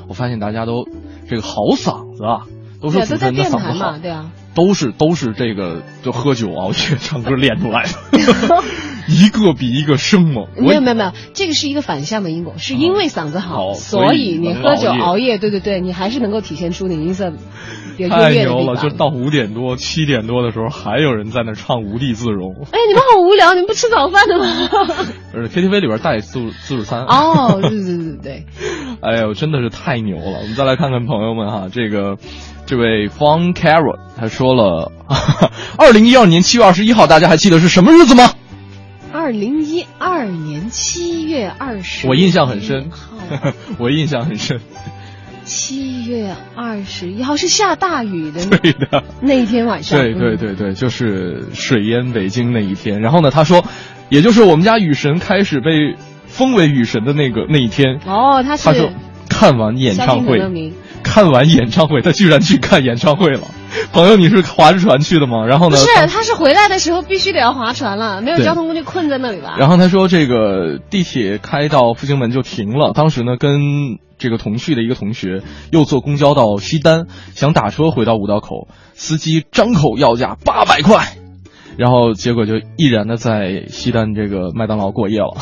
我发现大家都这个好嗓子啊，都是主持人的嗓子好，对啊，都是都是这个就喝酒熬夜唱歌练出来的。一个比一个生猛，没有没有没有，这个是一个反向的因果，是因为嗓子好，所以你喝酒熬夜，对对对，你还是能够体现出你音色太牛了！就到五点多、七点多的时候，还有人在那唱《无地自容》。哎，你们好无聊，你们不吃早饭的吗？KTV 里边带自助自助餐。哦，对对对对。哎呦，真的是太牛了！我们再来看看朋友们哈，这个这位方 Carrot 他说了，二零一二年七月二十一号，大家还记得是什么日子吗？二零一二年七月二十，我印象很深。我印象很深。七月二十一号是下大雨的，对的，那一天晚上。对对对对，就是水淹北京那一天。然后呢，他说，也就是我们家雨神开始被封为雨神的那个那一天。哦，他是。他说看完演唱会，看完演唱会，他居然去看演唱会了。朋友，你是划着船去的吗？然后呢？不是，他是回来的时候必须得要划船了，没有交通工具困在那里吧。然后他说，这个地铁开到复兴门就停了。当时呢，跟这个同去的一个同学又坐公交到西单，想打车回到五道口，司机张口要价八百块，然后结果就毅然的在西单这个麦当劳过夜了。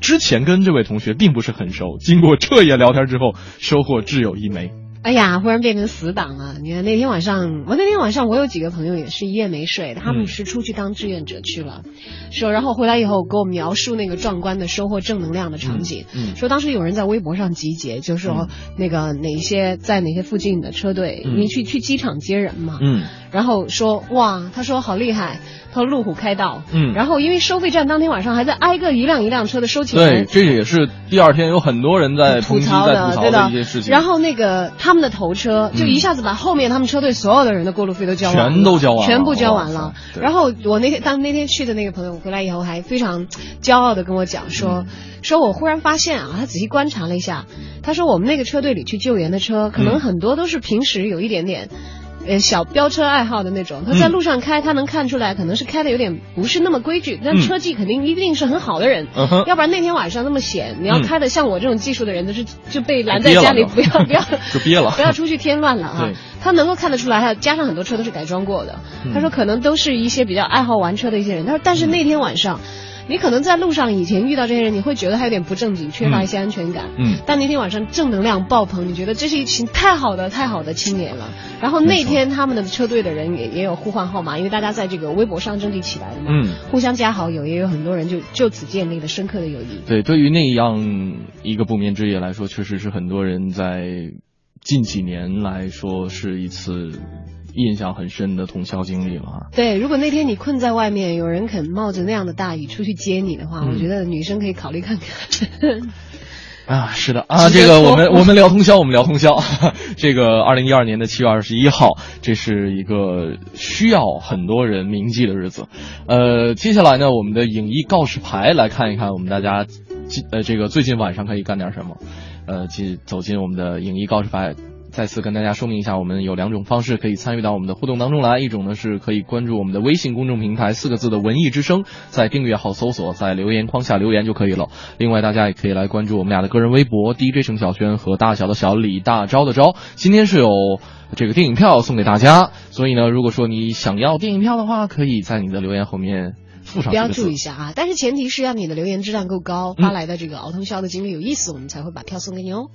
之前跟这位同学并不是很熟，经过彻夜聊天之后，收获挚友一枚。哎呀，忽然变成死党了！你看那天晚上，我那天晚上我有几个朋友也是一夜没睡，他们是出去当志愿者去了，说然后回来以后给我描述那个壮观的收获正能量的场景，说当时有人在微博上集结，就是说那个哪些在哪些附近的车队，你去去机场接人嘛，嗯，然后说哇，他说好厉害。他路虎开道，嗯，然后因为收费站当天晚上还在挨个一辆一辆车的收钱，对，这也是第二天有很多人在吐槽的，对的一些事情。然后那个他们的头车就一下子把后面他们车队所有的人的过路费都交完，全都交完，全部交完了。然后我那天当那天去的那个朋友回来以后还非常骄傲的跟我讲说。说我忽然发现啊，他仔细观察了一下，他说我们那个车队里去救援的车，可能很多都是平时有一点点。呃，小飙车爱好的那种，他在路上开，他能看出来，可能是开的有点不是那么规矩，但车技肯定一定是很好的人，要不然那天晚上那么险，你要开的像我这种技术的人，都是就被拦在家里，不要不要就憋了，不要出去添乱了啊！他能够看得出来，他加上很多车都是改装过的，他说可能都是一些比较爱好玩车的一些人，他说但是那天晚上。你可能在路上以前遇到这些人，你会觉得他有点不正经，缺乏一些安全感。嗯。但那天晚上正能量爆棚，你觉得这是一群太好的、太好的青年了。然后那天他们的车队的人也也有互换号码，因为大家在这个微博上征集起来的嘛。嗯。互相加好友，也有很多人就就此建立了深刻的友谊。对，对于那样一个不眠之夜来说，确实是很多人在近几年来说是一次。印象很深的通宵经历了啊！对，如果那天你困在外面，有人肯冒着那样的大雨出去接你的话，我觉得女生可以考虑看看。啊，是的啊，这个我们我们聊通宵，我们聊通宵。这个二零一二年的七月二十一号，这是一个需要很多人铭记的日子。呃，接下来呢，我们的影艺告示牌来看一看，我们大家呃这个最近晚上可以干点什么？呃，进走进我们的影艺告示牌。再次跟大家说明一下，我们有两种方式可以参与到我们的互动当中来。一种呢是可以关注我们的微信公众平台四个字的“文艺之声”，在订阅号搜索，在留言框下留言就可以了。另外，大家也可以来关注我们俩的个人微博 DJ 程小轩和大小的小李大招的招。今天是有这个电影票送给大家，所以呢，如果说你想要电影票的话，可以在你的留言后面附上标注一下啊。但是前提是要你的留言质量够高，发来的这个熬通宵的经历有意思，我们才会把票送给你哦。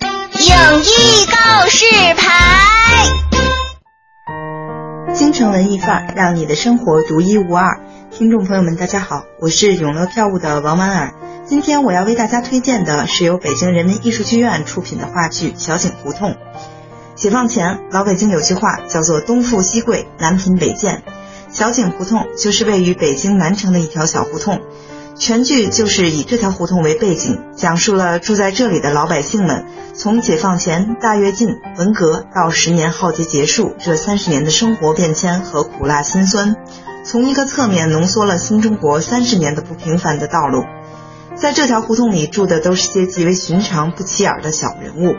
影艺告示牌，京城文艺范儿，让你的生活独一无二。听众朋友们，大家好，我是永乐票务的王婉儿。今天我要为大家推荐的是由北京人民艺术剧院出品的话剧《小井胡同》。解放前，老北京有句话叫做“东富西贵，南贫北贱”。小井胡同就是位于北京南城的一条小胡同。全剧就是以这条胡同为背景，讲述了住在这里的老百姓们从解放前、大跃进、文革到十年浩劫结束这三十年的生活变迁和苦辣辛酸，从一个侧面浓缩了新中国三十年的不平凡的道路。在这条胡同里住的都是些极为寻常、不起眼的小人物，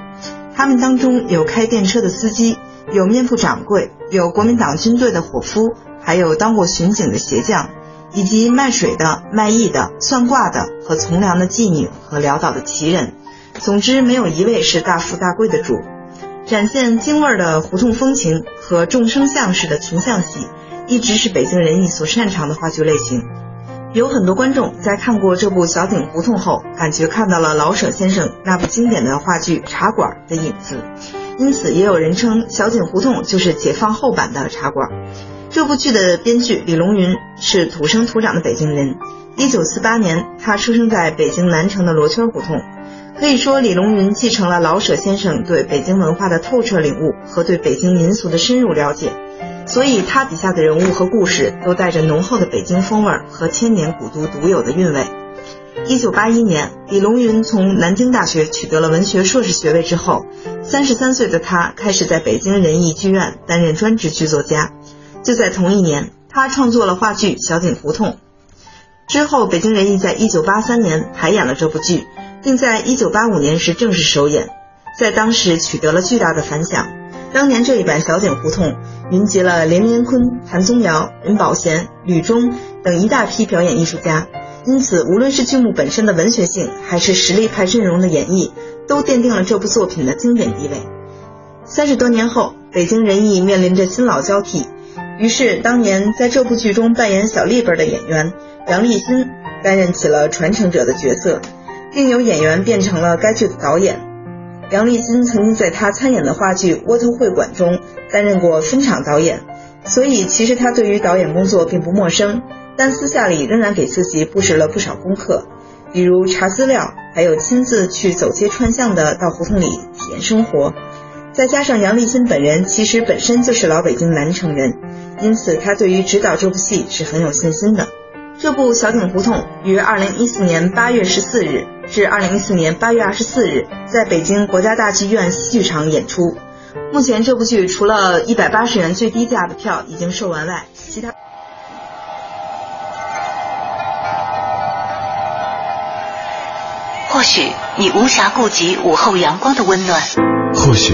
他们当中有开电车的司机，有面铺掌柜，有国民党军队的伙夫，还有当过巡警的鞋匠。以及卖水的、卖艺的、算卦的和从良的妓女和潦倒的奇人，总之没有一位是大富大贵的主。展现京味儿的胡同风情和众生相式的群像戏，一直是北京人艺所擅长的话剧类型。有很多观众在看过这部《小井胡同》后，感觉看到了老舍先生那部经典的话剧《茶馆》的影子，因此也有人称《小井胡同》就是解放后版的《茶馆》。这部剧的编剧李龙云是土生土长的北京人。一九四八年，他出生在北京南城的罗圈胡同。可以说，李龙云继承了老舍先生对北京文化的透彻领悟和对北京民俗的深入了解，所以他笔下的人物和故事都带着浓厚的北京风味和千年古都独有的韵味。一九八一年，李龙云从南京大学取得了文学硕士学位之后，三十三岁的他开始在北京人艺剧院担任专职剧作家。就在同一年，他创作了话剧《小井胡同》。之后，北京人艺在一九八三年排演了这部剧，并在一九八五年时正式首演，在当时取得了巨大的反响。当年这一版《小井胡同》云集了连连坤、谭宗尧、任宝贤、吕中等一大批表演艺术家，因此无论是剧目本身的文学性，还是实力派阵容的演绎，都奠定了这部作品的经典地位。三十多年后，北京人艺面临着新老交替。于是，当年在这部剧中扮演小丽本的演员杨立新担任起了传承者的角色，并由演员变成了该剧的导演。杨立新曾经在他参演的话剧《窝头会馆》中担任过分场导演，所以其实他对于导演工作并不陌生。但私下里仍然给自己布置了不少功课，比如查资料，还有亲自去走街串巷的到胡同里体验生活。再加上杨立新本人其实本身就是老北京南城人，因此他对于指导这部戏是很有信心的。这部《小井胡同》于二零一四年八月十四日至二零一四年八月二十四日在北京国家大剧院戏剧场演出。目前这部剧除了一百八十元最低价的票已经售完外，其他。或许你无暇顾及午后阳光的温暖，或许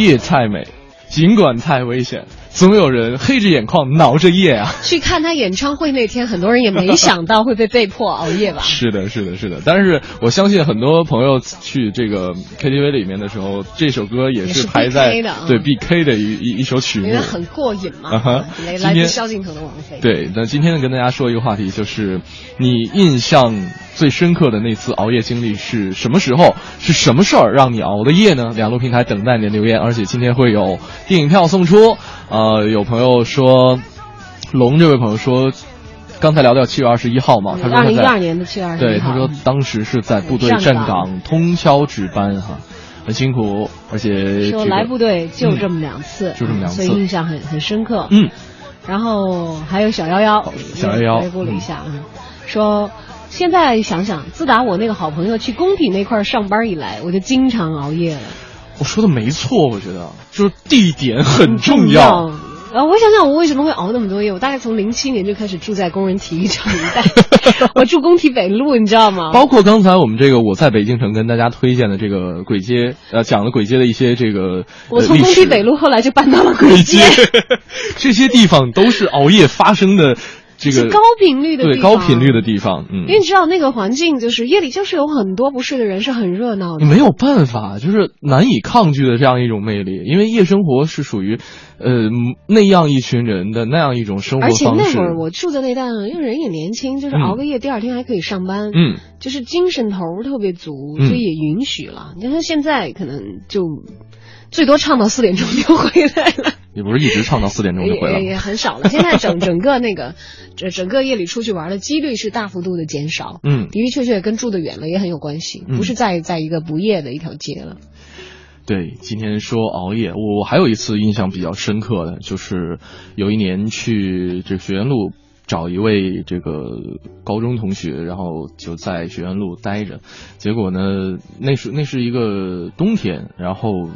叶菜美，尽管太危险，总有人黑着眼眶挠着夜啊。去看他演唱会那天，很多人也没想到会被被迫熬夜吧？是的，是的，是的。但是我相信很多朋友去这个 KTV 里面的时候，这首歌也是排在对 BK 的一一一首曲目，因为很过瘾嘛。来自萧敬腾的《王菲》。对，那今天呢，跟大家说一个话题，就是你印象。最深刻的那次熬夜经历是什么时候？是什么事儿让你熬的夜呢？两路平台等待你的留言，而且今天会有电影票送出。呃，有朋友说，龙这位朋友说，刚才聊到七月二十一号嘛，他说二零一二年的七月二十一号，对，他说当时是在部队站岗，通宵值班哈，很辛苦，而且说来部队就这么两次，就这么两次，所以印象很很深刻。嗯，然后还有小幺幺，小幺幺回顾了一下，嗯，说。现在想想，自打我那个好朋友去工体那块上班以来，我就经常熬夜了。我说的没错，我觉得就是地点很重要。呃，我想想，我为什么会熬那么多夜？我大概从零七年就开始住在工人体育场一带，我住工体北路，你知道吗？包括刚才我们这个我在北京城跟大家推荐的这个簋街，呃，讲了簋街的一些这个。我从工体北路后来就搬到了簋街，这些地方都是熬夜发生的。这个高频率的对高频率的地方，嗯，因为你知道那个环境就是夜里就是有很多不睡的人，是很热闹的。没有办法，就是难以抗拒的这样一种魅力。因为夜生活是属于，呃，那样一群人的那样一种生活方式。而且那会儿我住在那带，因为人也年轻，就是熬个夜，第二天还可以上班，嗯，就是精神头特别足，所以也允许了。你看现在可能就最多唱到四点钟就回来了。也不是一直唱到四点钟就回来，也很少了。现在整 整个那个，整整个夜里出去玩的几率是大幅度的减少。嗯，的的确确跟住的远了也很有关系，不是在在一个不夜的一条街了。对，今天说熬夜，我我还有一次印象比较深刻的就是有一年去这学院路找一位这个高中同学，然后就在学院路待着，结果呢，那是那是一个冬天，然后。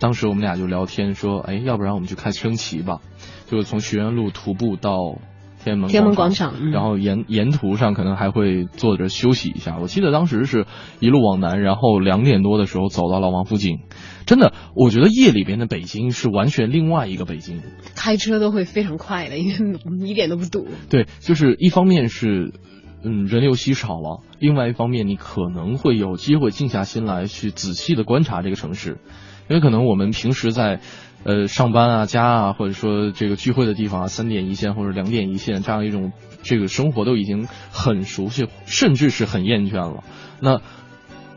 当时我们俩就聊天说，哎，要不然我们去看升旗吧，就是从学院路徒步到天安门天安门广场，然后沿沿途上可能还会坐着休息一下。我记得当时是一路往南，然后两点多的时候走到了王府井。真的，我觉得夜里边的北京是完全另外一个北京，开车都会非常快的，因为一点都不堵。对，就是一方面是嗯人流稀少了，另外一方面你可能会有机会静下心来去仔细的观察这个城市。因为可能我们平时在，呃，上班啊、家啊，或者说这个聚会的地方啊，三点一线或者两点一线这样一种这个生活都已经很熟悉，甚至是很厌倦了。那。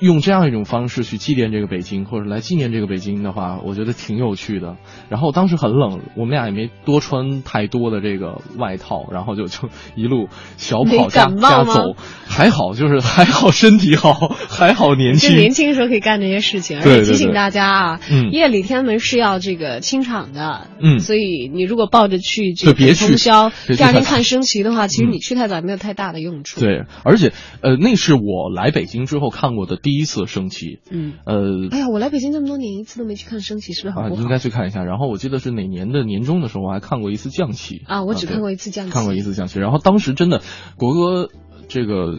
用这样一种方式去祭奠这个北京，或者来纪念这个北京的话，我觉得挺有趣的。然后当时很冷，我们俩也没多穿太多的这个外套，然后就就一路小跑加加走，还好，就是 还好身体好，还好年轻。年轻的时候可以干这些事情，而且提醒大家啊，夜里天安门是要这个清场的，嗯，所以你如果抱着去就别去通宵，第二天看升旗的话，其实你去太早没有太大的用处。对，而且呃，那是我来北京之后看过的第。第一次升旗，嗯，呃，哎呀，我来北京这么多年，一次都没去看升旗，是不是很不好？应该去看一下。然后我记得是哪年的年终的时候，我还看过一次降旗啊，我只看过一次降旗，看过一次降旗。然后当时真的国歌这个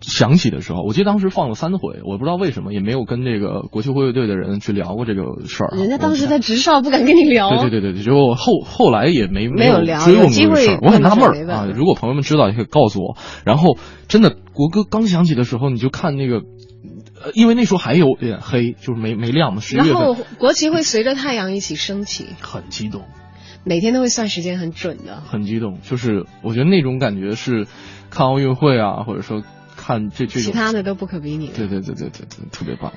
响起的时候，我记得当时放了三回，我不知道为什么，也没有跟这个国旗护卫队的人去聊过这个事儿。人家当时在直哨，不敢跟你聊。对对对对，就后后来也没没有聊追问这个事儿，我很纳闷儿啊。如果朋友们知道，也可以告诉我。然后真的国歌刚响起的时候，你就看那个。因为那时候还有点黑，就是没没亮嘛，十月份。然后国旗会随着太阳一起升起，很激动。每天都会算时间，很准的。很激动，就是我觉得那种感觉是看奥运会啊，或者说看这这种其他的都不可比拟。对对对对对对，特别棒。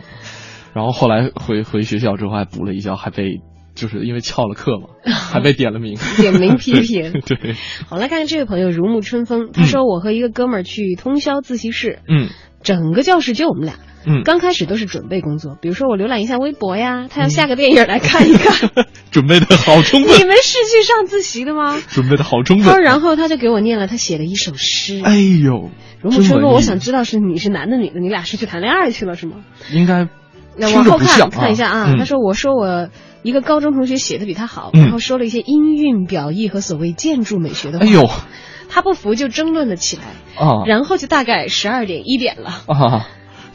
然后后来回回学校之后还补了一觉，还被就是因为翘了课嘛，还被点了名，点名批评。对。好，来看看这位朋友如沐春风，他说我和一个哥们儿去通宵自习室，嗯，整个教室就我们俩。嗯，刚开始都是准备工作，比如说我浏览一下微博呀，他要下个电影来看一看，准备的好充分。你们是去上自习的吗？准备的好充分。然后他就给我念了他写的一首诗。哎呦，如沐春风，我想知道是你是男的女的，你俩是去谈恋爱去了是吗？应该。那往后看看一下啊，他说我说我一个高中同学写的比他好，然后说了一些音韵表意和所谓建筑美学的话。哎呦，他不服就争论了起来啊，然后就大概十二点一点了啊。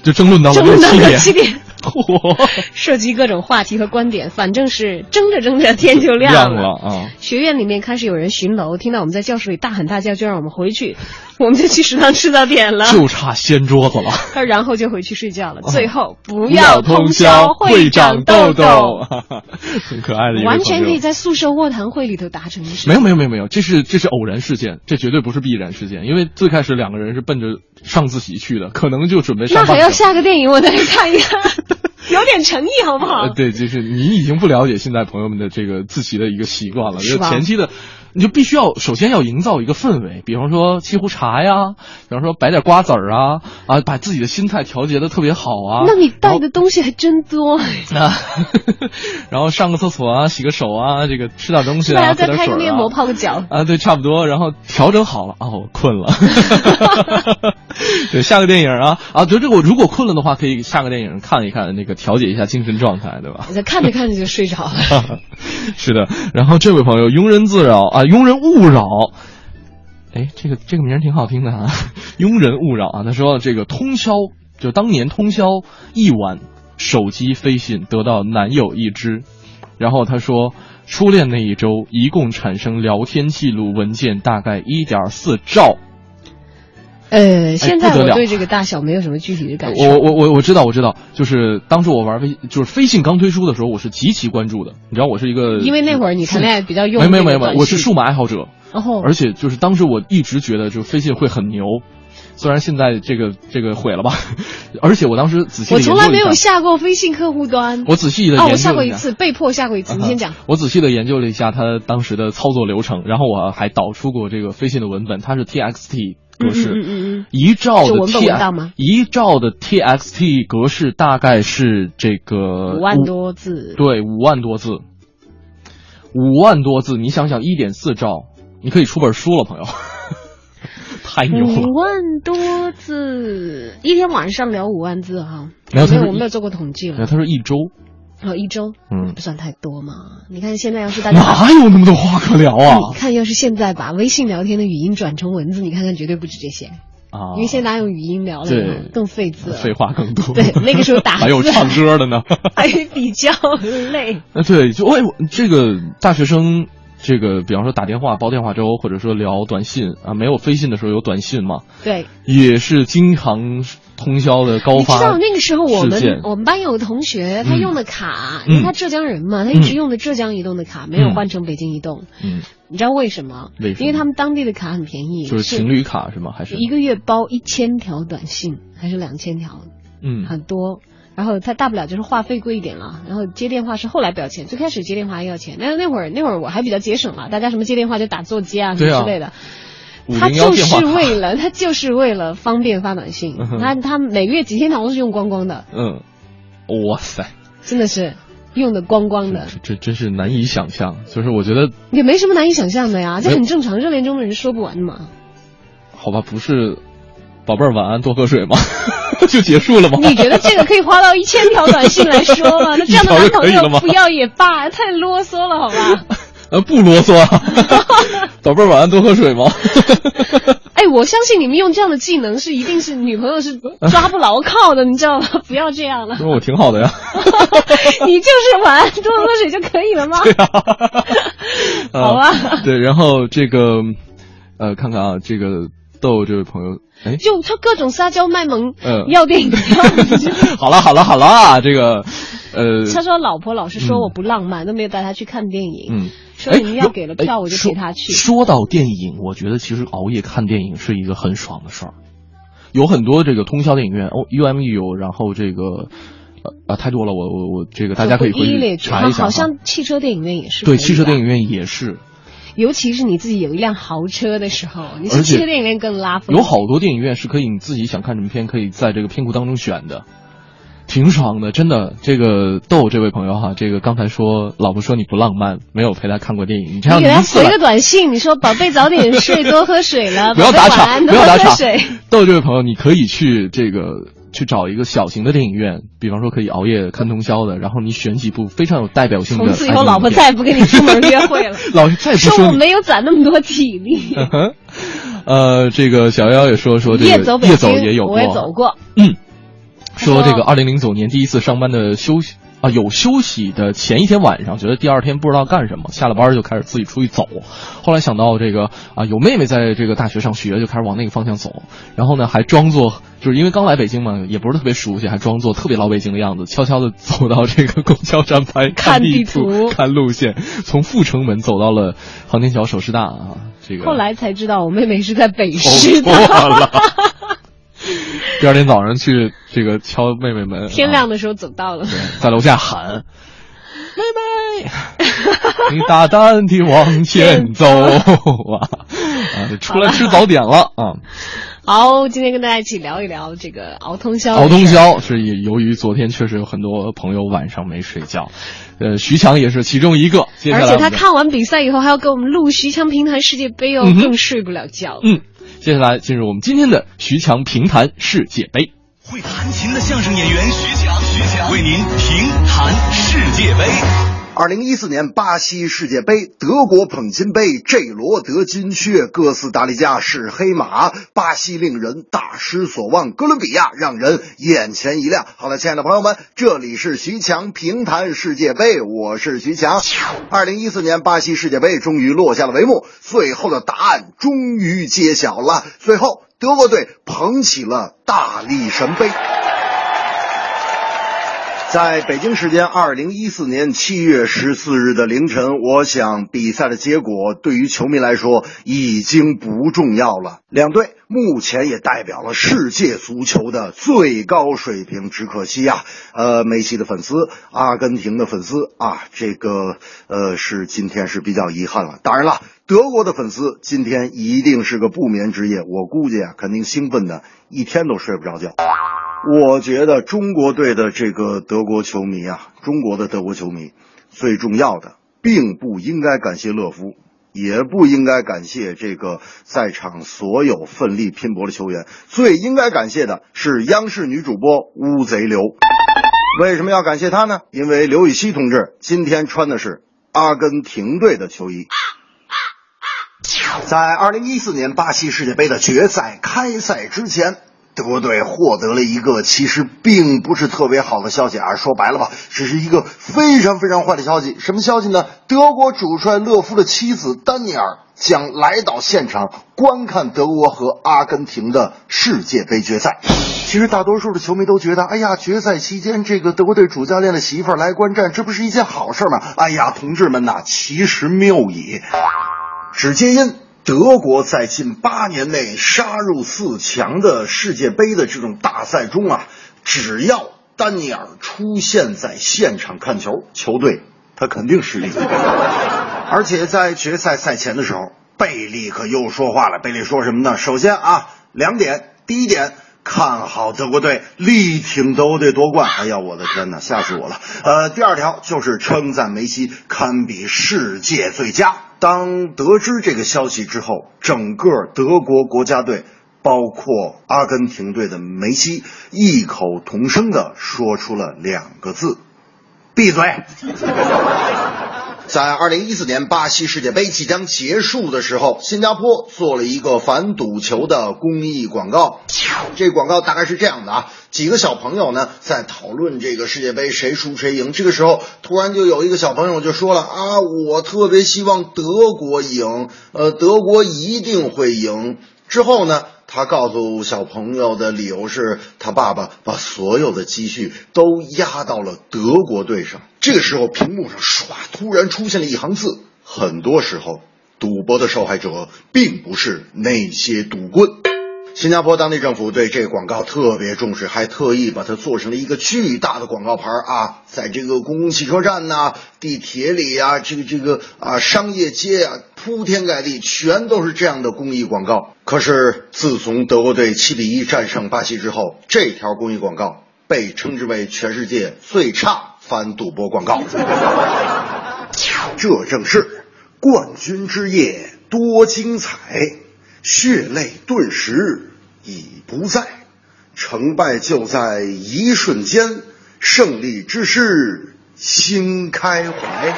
就争论到了七点，涉及各种话题和观点，反正是争着争着天就亮了 啊！学院里面开始有人巡楼，听到我们在教室里大喊大叫，就让我们回去，我们就去食堂吃早点了，就差掀桌子了。然后就回去睡觉了。最后不要通宵会长痘痘，很可爱的，完全可以在宿舍卧谈会里头达成的事。没有没有没有没有，这是这是偶然事件，这绝对不是必然事件，因为最开始两个人是奔着上自习去的，可能就准备上。那还要下个电影我再看一看，有点诚意好不好？对，就是你已经不了解现在朋友们的这个自习的一个习惯了，就前期的。你就必须要首先要营造一个氛围，比方说沏壶茶呀，比方说摆点瓜子儿啊，啊，把自己的心态调节的特别好啊。那你带的东西还真多啊！然后上个厕所啊，洗个手啊，这个吃点东西啊，再拍个面膜，泡个脚啊，对，差不多。然后调整好了啊，我困了。对，下个电影啊啊，就这个我如果困了的话，可以下个电影看一看，那个调节一下精神状态，对吧？看着看着就睡着了。是的，然后这位朋友庸人自扰啊。庸人勿扰，哎，这个这个名挺好听的啊！庸人勿扰啊，他说这个通宵，就当年通宵一晚，手机飞信得到男友一只，然后他说初恋那一周一共产生聊天记录文件大概一点四兆。呃，现在我对这个大小没有什么具体的感受。我我我我知道我知道，就是当时我玩微就是飞信刚推出的时候，我是极其关注的。你知道我是一个，因为那会儿你谈恋爱比较用。没没没没，我是数码爱好者。然后，而且就是当时我一直觉得，就飞信会很牛。虽然现在这个这个毁了吧，而且我当时仔细我从来没有下过飞信客户端。我仔细的哦，我下过一次，被迫下过一次。你先讲。我仔细的研究了一下它当时的操作流程，然后我还导出过这个飞信的文本，它是 TXT。格式，嗯嗯嗯，一兆的 T，一兆的 TXT 格式大概是这个五万多字，对，五万多字，五万多字，你想想，一点四兆，你可以出本书了，朋友，太牛了。五万多字，一天晚上聊五万字哈，没有，我没有做过统计了。他说一周。哦，一周，嗯，不算太多嘛。你看现在要是大家哪有那么多话可聊啊？你看要是现在把微信聊天的语音转成文字，你看看绝对不止这些啊。因为现在用语音聊了，更费字，废话更多。对，那个时候打 还有唱歌的呢，还比较 累。啊，对，就哎，这个大学生。这个，比方说打电话煲电话粥，或者说聊短信啊，没有飞信的时候有短信嘛？对，也是经常通宵的高发。你知道那个时候我们我们班有个同学，他用的卡，因为他浙江人嘛，他一直用的浙江移动的卡，没有换成北京移动。嗯，你知道为什么？为什么？因为他们当地的卡很便宜，就是情侣卡是吗？还是一个月包一千条短信，还是两千条？嗯，很多。然后他大不了就是话费贵一点了，然后接电话是后来不要钱，最开始接电话要钱。那那会儿那会儿我还比较节省嘛，大家什么接电话就打座机啊什么之类的。他就是为了他就是为了方便发短信，他他每个月几千条都是用光光的。嗯，哇塞，真的是用的光光的，这真是难以想象。就是我觉得也没什么难以想象的呀，这很正常，热恋中的人说不完嘛。好吧，不是。宝贝儿，晚安，多喝水吗？就结束了吗？你觉得这个可以花到一千条短信来说吗？那 这样的男朋友不要也罢，太啰嗦了，好吧？呃，不啰嗦啊。宝贝儿，晚安，多喝水吗？哎，我相信你们用这样的技能是一定是女朋友是 抓不牢靠的，你知道吗？不要这样了。说我挺好的呀。你就是晚安，多喝水就可以了吗？对啊。好吧。对，然后这个，呃，看看啊，这个。逗这位朋友，哎，就他各种撒娇卖萌，嗯，要电影票。好了好了好了啊，这个，呃，他说老婆老是说我不浪漫，都没有带他去看电影，嗯，说你们要给了票我就陪他去。说到电影，我觉得其实熬夜看电影是一个很爽的事儿，有很多这个通宵电影院，哦，UME 有然后这个。呃啊，太多了，我我我这个大家可以回去查一下。好像汽车电影院也是。对，汽车电影院也是。尤其是你自己有一辆豪车的时候，你去电影院更拉风。有好多电影院是可以你自己想看什么片，可以在这个片库当中选的，挺爽的，真的。这个逗这位朋友哈，这个刚才说老婆说你不浪漫，没有陪她看过电影，你这样你给他回个短信，你说宝贝早点睡，多喝水了，不要打岔，不要打岔。水。逗这位朋友，你可以去这个。去找一个小型的电影院，比方说可以熬夜看通宵的，然后你选几部非常有代表性的。从此以后，老婆再也不跟你出门约会了。老婆再不说我没有攒那么多体力。呃，这个小妖也说说这个夜走夜走也有过，我也走过。嗯，说这个二零零九年第一次上班的休息。啊，有休息的前一天晚上，觉得第二天不知道干什么，下了班就开始自己出去走。后来想到这个啊，有妹妹在这个大学上学，就开始往那个方向走。然后呢，还装作就是因为刚来北京嘛，也不是特别熟悉，还装作特别老北京的样子，悄悄的走到这个公交站牌看地图、看路线，从阜成门走到了航天桥首师大啊。这个后来才知道，我妹妹是在北师大。第二天早上去这个敲妹妹门，天亮的时候走到了，在楼下喊：“ 妹妹，你大胆地往前走啊！”啊，出来吃早点了啊。好，今天跟大家一起聊一聊这个熬通宵。熬通宵是由于昨天确实有很多朋友晚上没睡觉，呃，徐强也是其中一个。而且他看完比赛以后还要给我们录徐强平台世界杯哦，更睡不了觉。嗯。接下来进入我们今天的徐强评弹世界杯。会弹琴的相声演员徐强，徐强为您评弹世界杯。二零一四年巴西世界杯，德国捧金杯，J 罗得金靴，哥斯达黎加是黑马，巴西令人大失所望，哥伦比亚让人眼前一亮。好了，亲爱的朋友们，这里是徐强评弹世界杯，我是徐强。二零一四年巴西世界杯终于落下了帷幕，最后的答案终于揭晓了，最后德国队捧起了大力神杯。在北京时间二零一四年七月十四日的凌晨，我想比赛的结果对于球迷来说已经不重要了。两队目前也代表了世界足球的最高水平，只可惜呀，呃，梅西的粉丝、阿根廷的粉丝啊，这个呃是今天是比较遗憾了。当然了，德国的粉丝今天一定是个不眠之夜，我估计啊，肯定兴奋的一天都睡不着觉。我觉得中国队的这个德国球迷啊，中国的德国球迷，最重要的并不应该感谢勒夫，也不应该感谢这个在场所有奋力拼搏的球员，最应该感谢的是央视女主播乌贼刘。为什么要感谢他呢？因为刘禹锡同志今天穿的是阿根廷队的球衣。在二零一四年巴西世界杯的决赛开赛之前。德国队获得了一个其实并不是特别好的消息啊，说白了吧，只是一个非常非常坏的消息。什么消息呢？德国主帅勒夫的妻子丹尼尔将来到现场观看德国和阿根廷的世界杯决赛。其实大多数的球迷都觉得，哎呀，决赛期间这个德国队主教练的媳妇儿来观战，这不是一件好事吗？哎呀，同志们呐，其实谬矣，只皆因。德国在近八年内杀入四强的世界杯的这种大赛中啊，只要丹尼尔出现在现场看球，球队他肯定失利。而且在决赛赛前的时候，贝利可又说话了。贝利说什么呢？首先啊，两点，第一点。看好德国队力挺德国队夺冠！哎呀，我的天哪，吓死我了！呃，第二条就是称赞梅西堪比世界最佳。当得知这个消息之后，整个德国国家队，包括阿根廷队的梅西，异口同声的说出了两个字：闭嘴。在二零一四年巴西世界杯即将结束的时候，新加坡做了一个反赌球的公益广告。这广告大概是这样的啊，几个小朋友呢在讨论这个世界杯谁输谁赢。这个时候，突然就有一个小朋友就说了啊，我特别希望德国赢，呃，德国一定会赢。之后呢，他告诉小朋友的理由是他爸爸把所有的积蓄都压到了德国队上。这个时候，屏幕上唰突然出现了一行字：很多时候，赌博的受害者并不是那些赌棍。新加坡当地政府对这个广告特别重视，还特意把它做成了一个巨大的广告牌啊，在这个公共汽车站呐、地铁里呀、这个这个啊商业街啊，铺天盖地全都是这样的公益广告。可是自从德国队七比一战胜巴西之后，这条公益广告被称之为全世界最差反赌博广告。这正是冠军之夜多精彩，血泪顿时。已不在，成败就在一瞬间，胜利之时心开怀。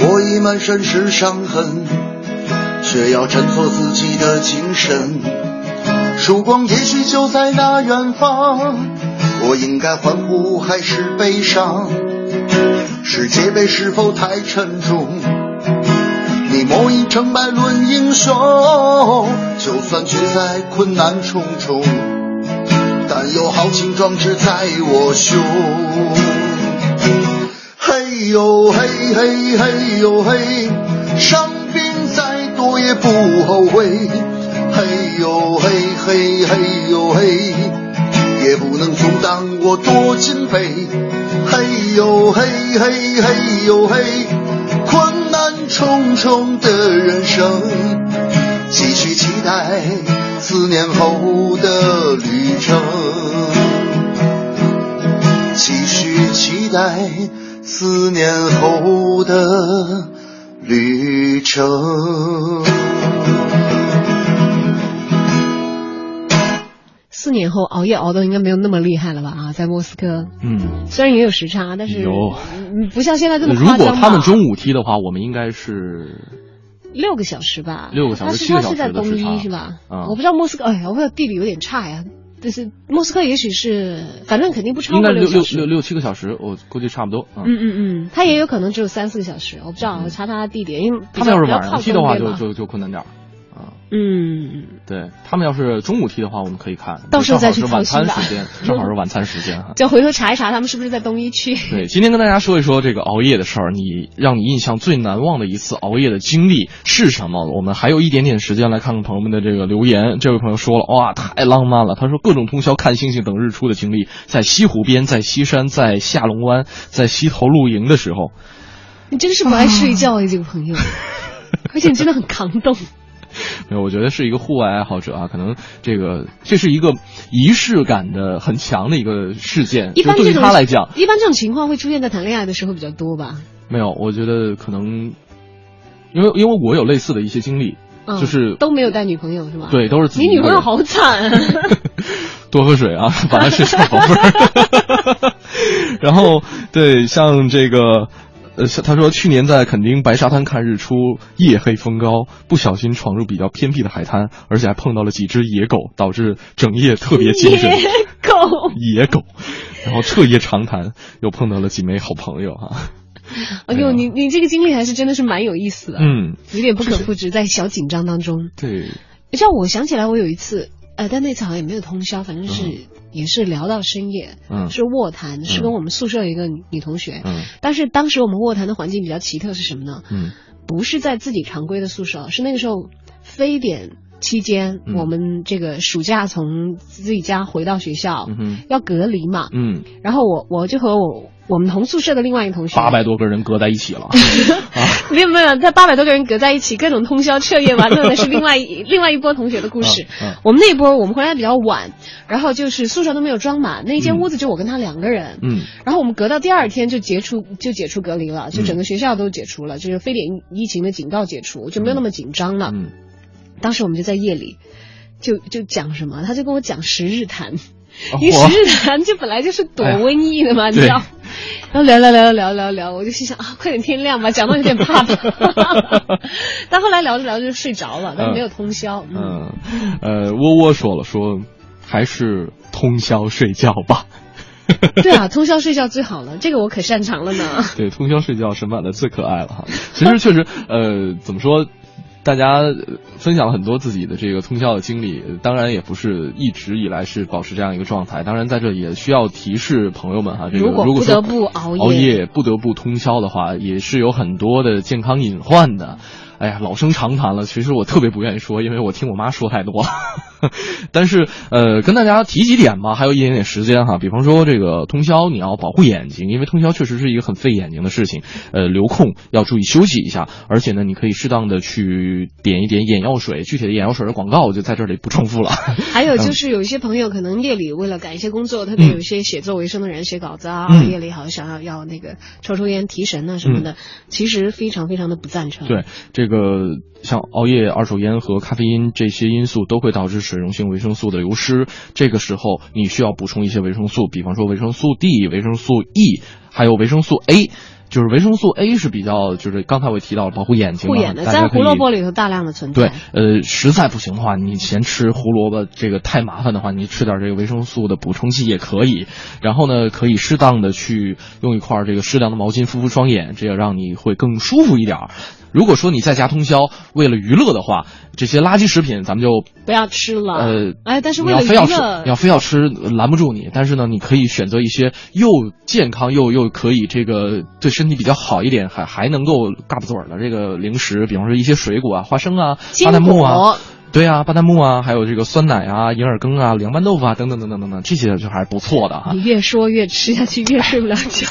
我已满身是伤痕，却要振作自己的精神。曙光也许就在那远方，我应该欢呼还是悲伤？世界杯是否太沉重？莫以成败论英雄，就算决赛困难重重，但有豪情壮志在我胸。嘿呦嘿嘿嘿呦嘿，伤病再多也不后悔。嘿呦嘿嘿嘿呦嘿，也不能阻挡我夺金杯。嘿呦嘿嘿嘿呦嘿，匆匆的人生，继续期待四年后的旅程，继续期待四年后的旅程。四年后熬夜熬的应该没有那么厉害了吧？啊，在莫斯科，嗯，虽然也有时差，但是有，不像现在这么夸张。如果他们中午踢的话，我们应该是六个小时吧？六个小时，七个小时是在东一是吧？啊，我不知道莫斯科，哎呀，我地理有点差呀。但是莫斯科也许是，反正肯定不超过六六六六七个小时，我估计差不多。嗯嗯嗯，他也有可能只有三四个小时，我不知道，我查他的地点，因为他们要是晚上踢的话，就就就困难点。嗯，对他们要是中午踢的话，我们可以看，到时候再去晚餐时间，正好是晚餐时间哈。就回头查一查，他们是不是在东一区？对，今天跟大家说一说这个熬夜的事儿，你让你印象最难忘的一次熬夜的经历是什么？我们还有一点点时间来看看朋友们的这个留言。这位朋友说了，哇，太浪漫了！他说各种通宵看星星等日出的经历，在西湖边，在西山，在下龙湾，在西头露营的时候。你 真是不爱睡觉啊，这个朋友，而且你真的很抗冻。没有，我觉得是一个户外爱好者啊，可能这个这是一个仪式感的很强的一个事件。一般对于他来讲，一般这种情况会出现在谈恋爱的时候比较多吧？没有，我觉得可能，因为因为我有类似的一些经历，就是都没有带女朋友是吧？对，都是自己。你女朋友好惨。多喝水啊，把它是小宝贝儿。然后对，像这个。呃，他说去年在垦丁白沙滩看日出，夜黑风高，不小心闯入比较偏僻的海滩，而且还碰到了几只野狗，导致整夜特别精神。野狗，野狗，然后彻夜长谈，又碰到了几枚好朋友哈。哎呦，你你这个经历还是真的是蛮有意思的，嗯，有点不可复制，在小紧张当中。对，像我想起来，我有一次。呃，但那次好像也没有通宵，反正是也是聊到深夜，嗯，是卧谈，是跟我们宿舍一个女同学，嗯，但是当时我们卧谈的环境比较奇特，是什么呢？嗯，不是在自己常规的宿舍，是那个时候非典期间，我们这个暑假从自己家回到学校，嗯要隔离嘛，嗯，然后我我就和我。我们同宿舍的另外一个同学，八百多个人隔在一起了，没 有没有，他八百多个人隔在一起，各种通宵彻夜玩乐的是另外一 另外一波同学的故事。我们那一波我们回来比较晚，然后就是宿舍都没有装满，那间屋子就我跟他两个人。嗯，然后我们隔到第二天就解除就解除隔离了，就整个学校都解除了，就是非典疫情的警告解除，就没有那么紧张了。嗯，当时我们就在夜里，就就讲什么，他就跟我讲十日谈。因为十日谈就本来就是躲瘟疫的嘛，你知道？然后聊聊聊聊聊聊，我就心想啊，快点天亮吧，讲到有点怕了。但后来聊着聊着就睡着了，但是没有通宵。嗯，呃，窝窝说了，说还是通宵睡觉吧。对啊，通宵睡觉最好了，这个我可擅长了呢。对，通宵睡觉沈版的最可爱了哈。其实确实，呃，怎么说？大家分享了很多自己的这个通宵的经历，当然也不是一直以来是保持这样一个状态。当然，在这也需要提示朋友们哈，这个如果不得不熬夜，熬夜不得不通宵的话，也是有很多的健康隐患的。哎呀，老生常谈了。其实我特别不愿意说，因为我听我妈说太多。但是呃，跟大家提几点吧，还有一点点时间哈。比方说这个通宵，你要保护眼睛，因为通宵确实是一个很费眼睛的事情。呃，留空要注意休息一下，而且呢，你可以适当的去点一点眼药水。具体的眼药水的广告我就在这里不重复了。还有就是有一些朋友可能夜里为了赶一些工作，特别有一些写作为生的人写稿子啊，夜里好像想要要那个抽抽烟提神啊什么的，其实非常非常的不赞成。对这。这个像熬夜、二手烟和咖啡因这些因素都会导致水溶性维生素的流失。这个时候你需要补充一些维生素，比方说维生素 D、维生素 E，还有维生素 A。就是维生素 A 是比较，就是刚才我提到了保护眼睛，护眼的，在胡萝卜里头大量的存在。对，呃，实在不行的话，你嫌吃胡萝卜这个太麻烦的话，你吃点这个维生素的补充剂也可以。然后呢，可以适当的去用一块这个适量的毛巾敷敷双眼，这样让你会更舒服一点。如果说你在家通宵为了娱乐的话，这些垃圾食品咱们就不要吃了。呃，哎，但是为了娱乐，要非要吃拦不住你。但是呢，你可以选择一些又健康又又可以这个对身体比较好一点，还还能够嘎巴嘴儿的这个零食，比方说一些水果啊，花生啊，巴旦木啊，对啊，巴旦木啊，还有这个酸奶啊，银耳羹啊，凉拌豆腐啊，等等等等等等，这些就还是不错的哈。你越说越吃下去，越睡不了觉。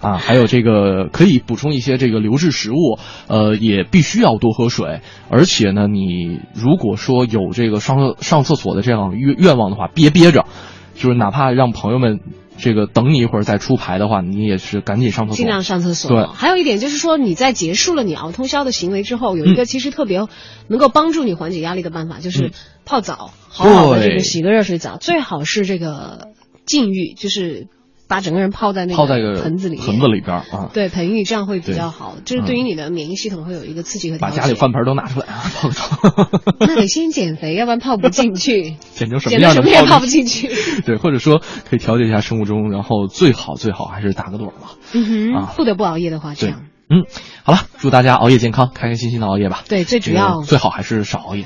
啊，还有这个可以补充一些这个流质食物，呃，也必须要多喝水。而且呢，你如果说有这个上上厕所的这样愿愿望的话，憋憋着，就是哪怕让朋友们这个等你一会儿再出牌的话，你也是赶紧上厕所，尽量上厕所。对，还有一点就是说，你在结束了你熬通宵的行为之后，有一个其实特别能够帮助你缓解压力的办法，就是泡澡，好好的这个洗个热水澡，最好是这个禁浴，就是。把整个人泡在那个盆子里，盆子里边啊，对盆浴这样会比较好，就是对于你的免疫系统会有一个刺激和把家里饭盆都拿出来啊，泡个澡。那得先减肥，要不然泡不进去。减成什么样也泡不进去？对，或者说可以调节一下生物钟，然后最好最好还是打个盹吧。嗯哼，不得不熬夜的话，这样。嗯，好了，祝大家熬夜健康，开开心心的熬夜吧。对，最主要最好还是少熬夜。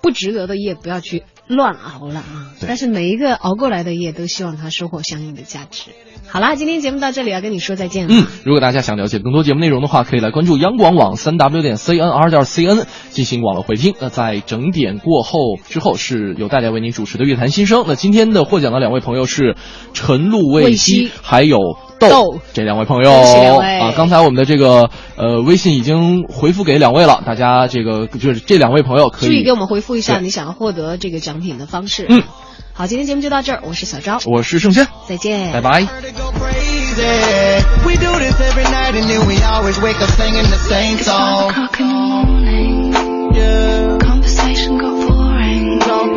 不值得的夜不要去乱熬了啊！但是每一个熬过来的夜，都希望他收获相应的价值。好啦，今天节目到这里，要跟你说再见了。嗯，如果大家想了解更多节目内容的话，可以来关注央广网三 w 点 cnr 点 cn 进行网络回听。那在整点过后之后，是由大家为您主持的乐坛新生。那今天的获奖的两位朋友是陈露未希，还有豆这两位朋友啊。刚才我们的这个呃微信已经回复给两位了，大家这个就是这两位朋友可以注意给我们回复一下你想要获得这个奖品的方式。嗯。好，今天节目就到这儿，我是小昭，我是盛轩，再见，拜拜。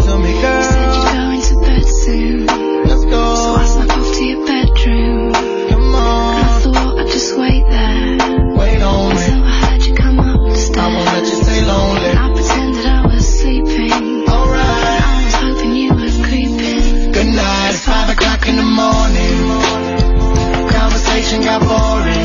find me. Singaporean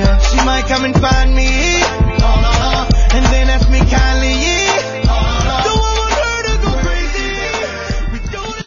She might come and find me.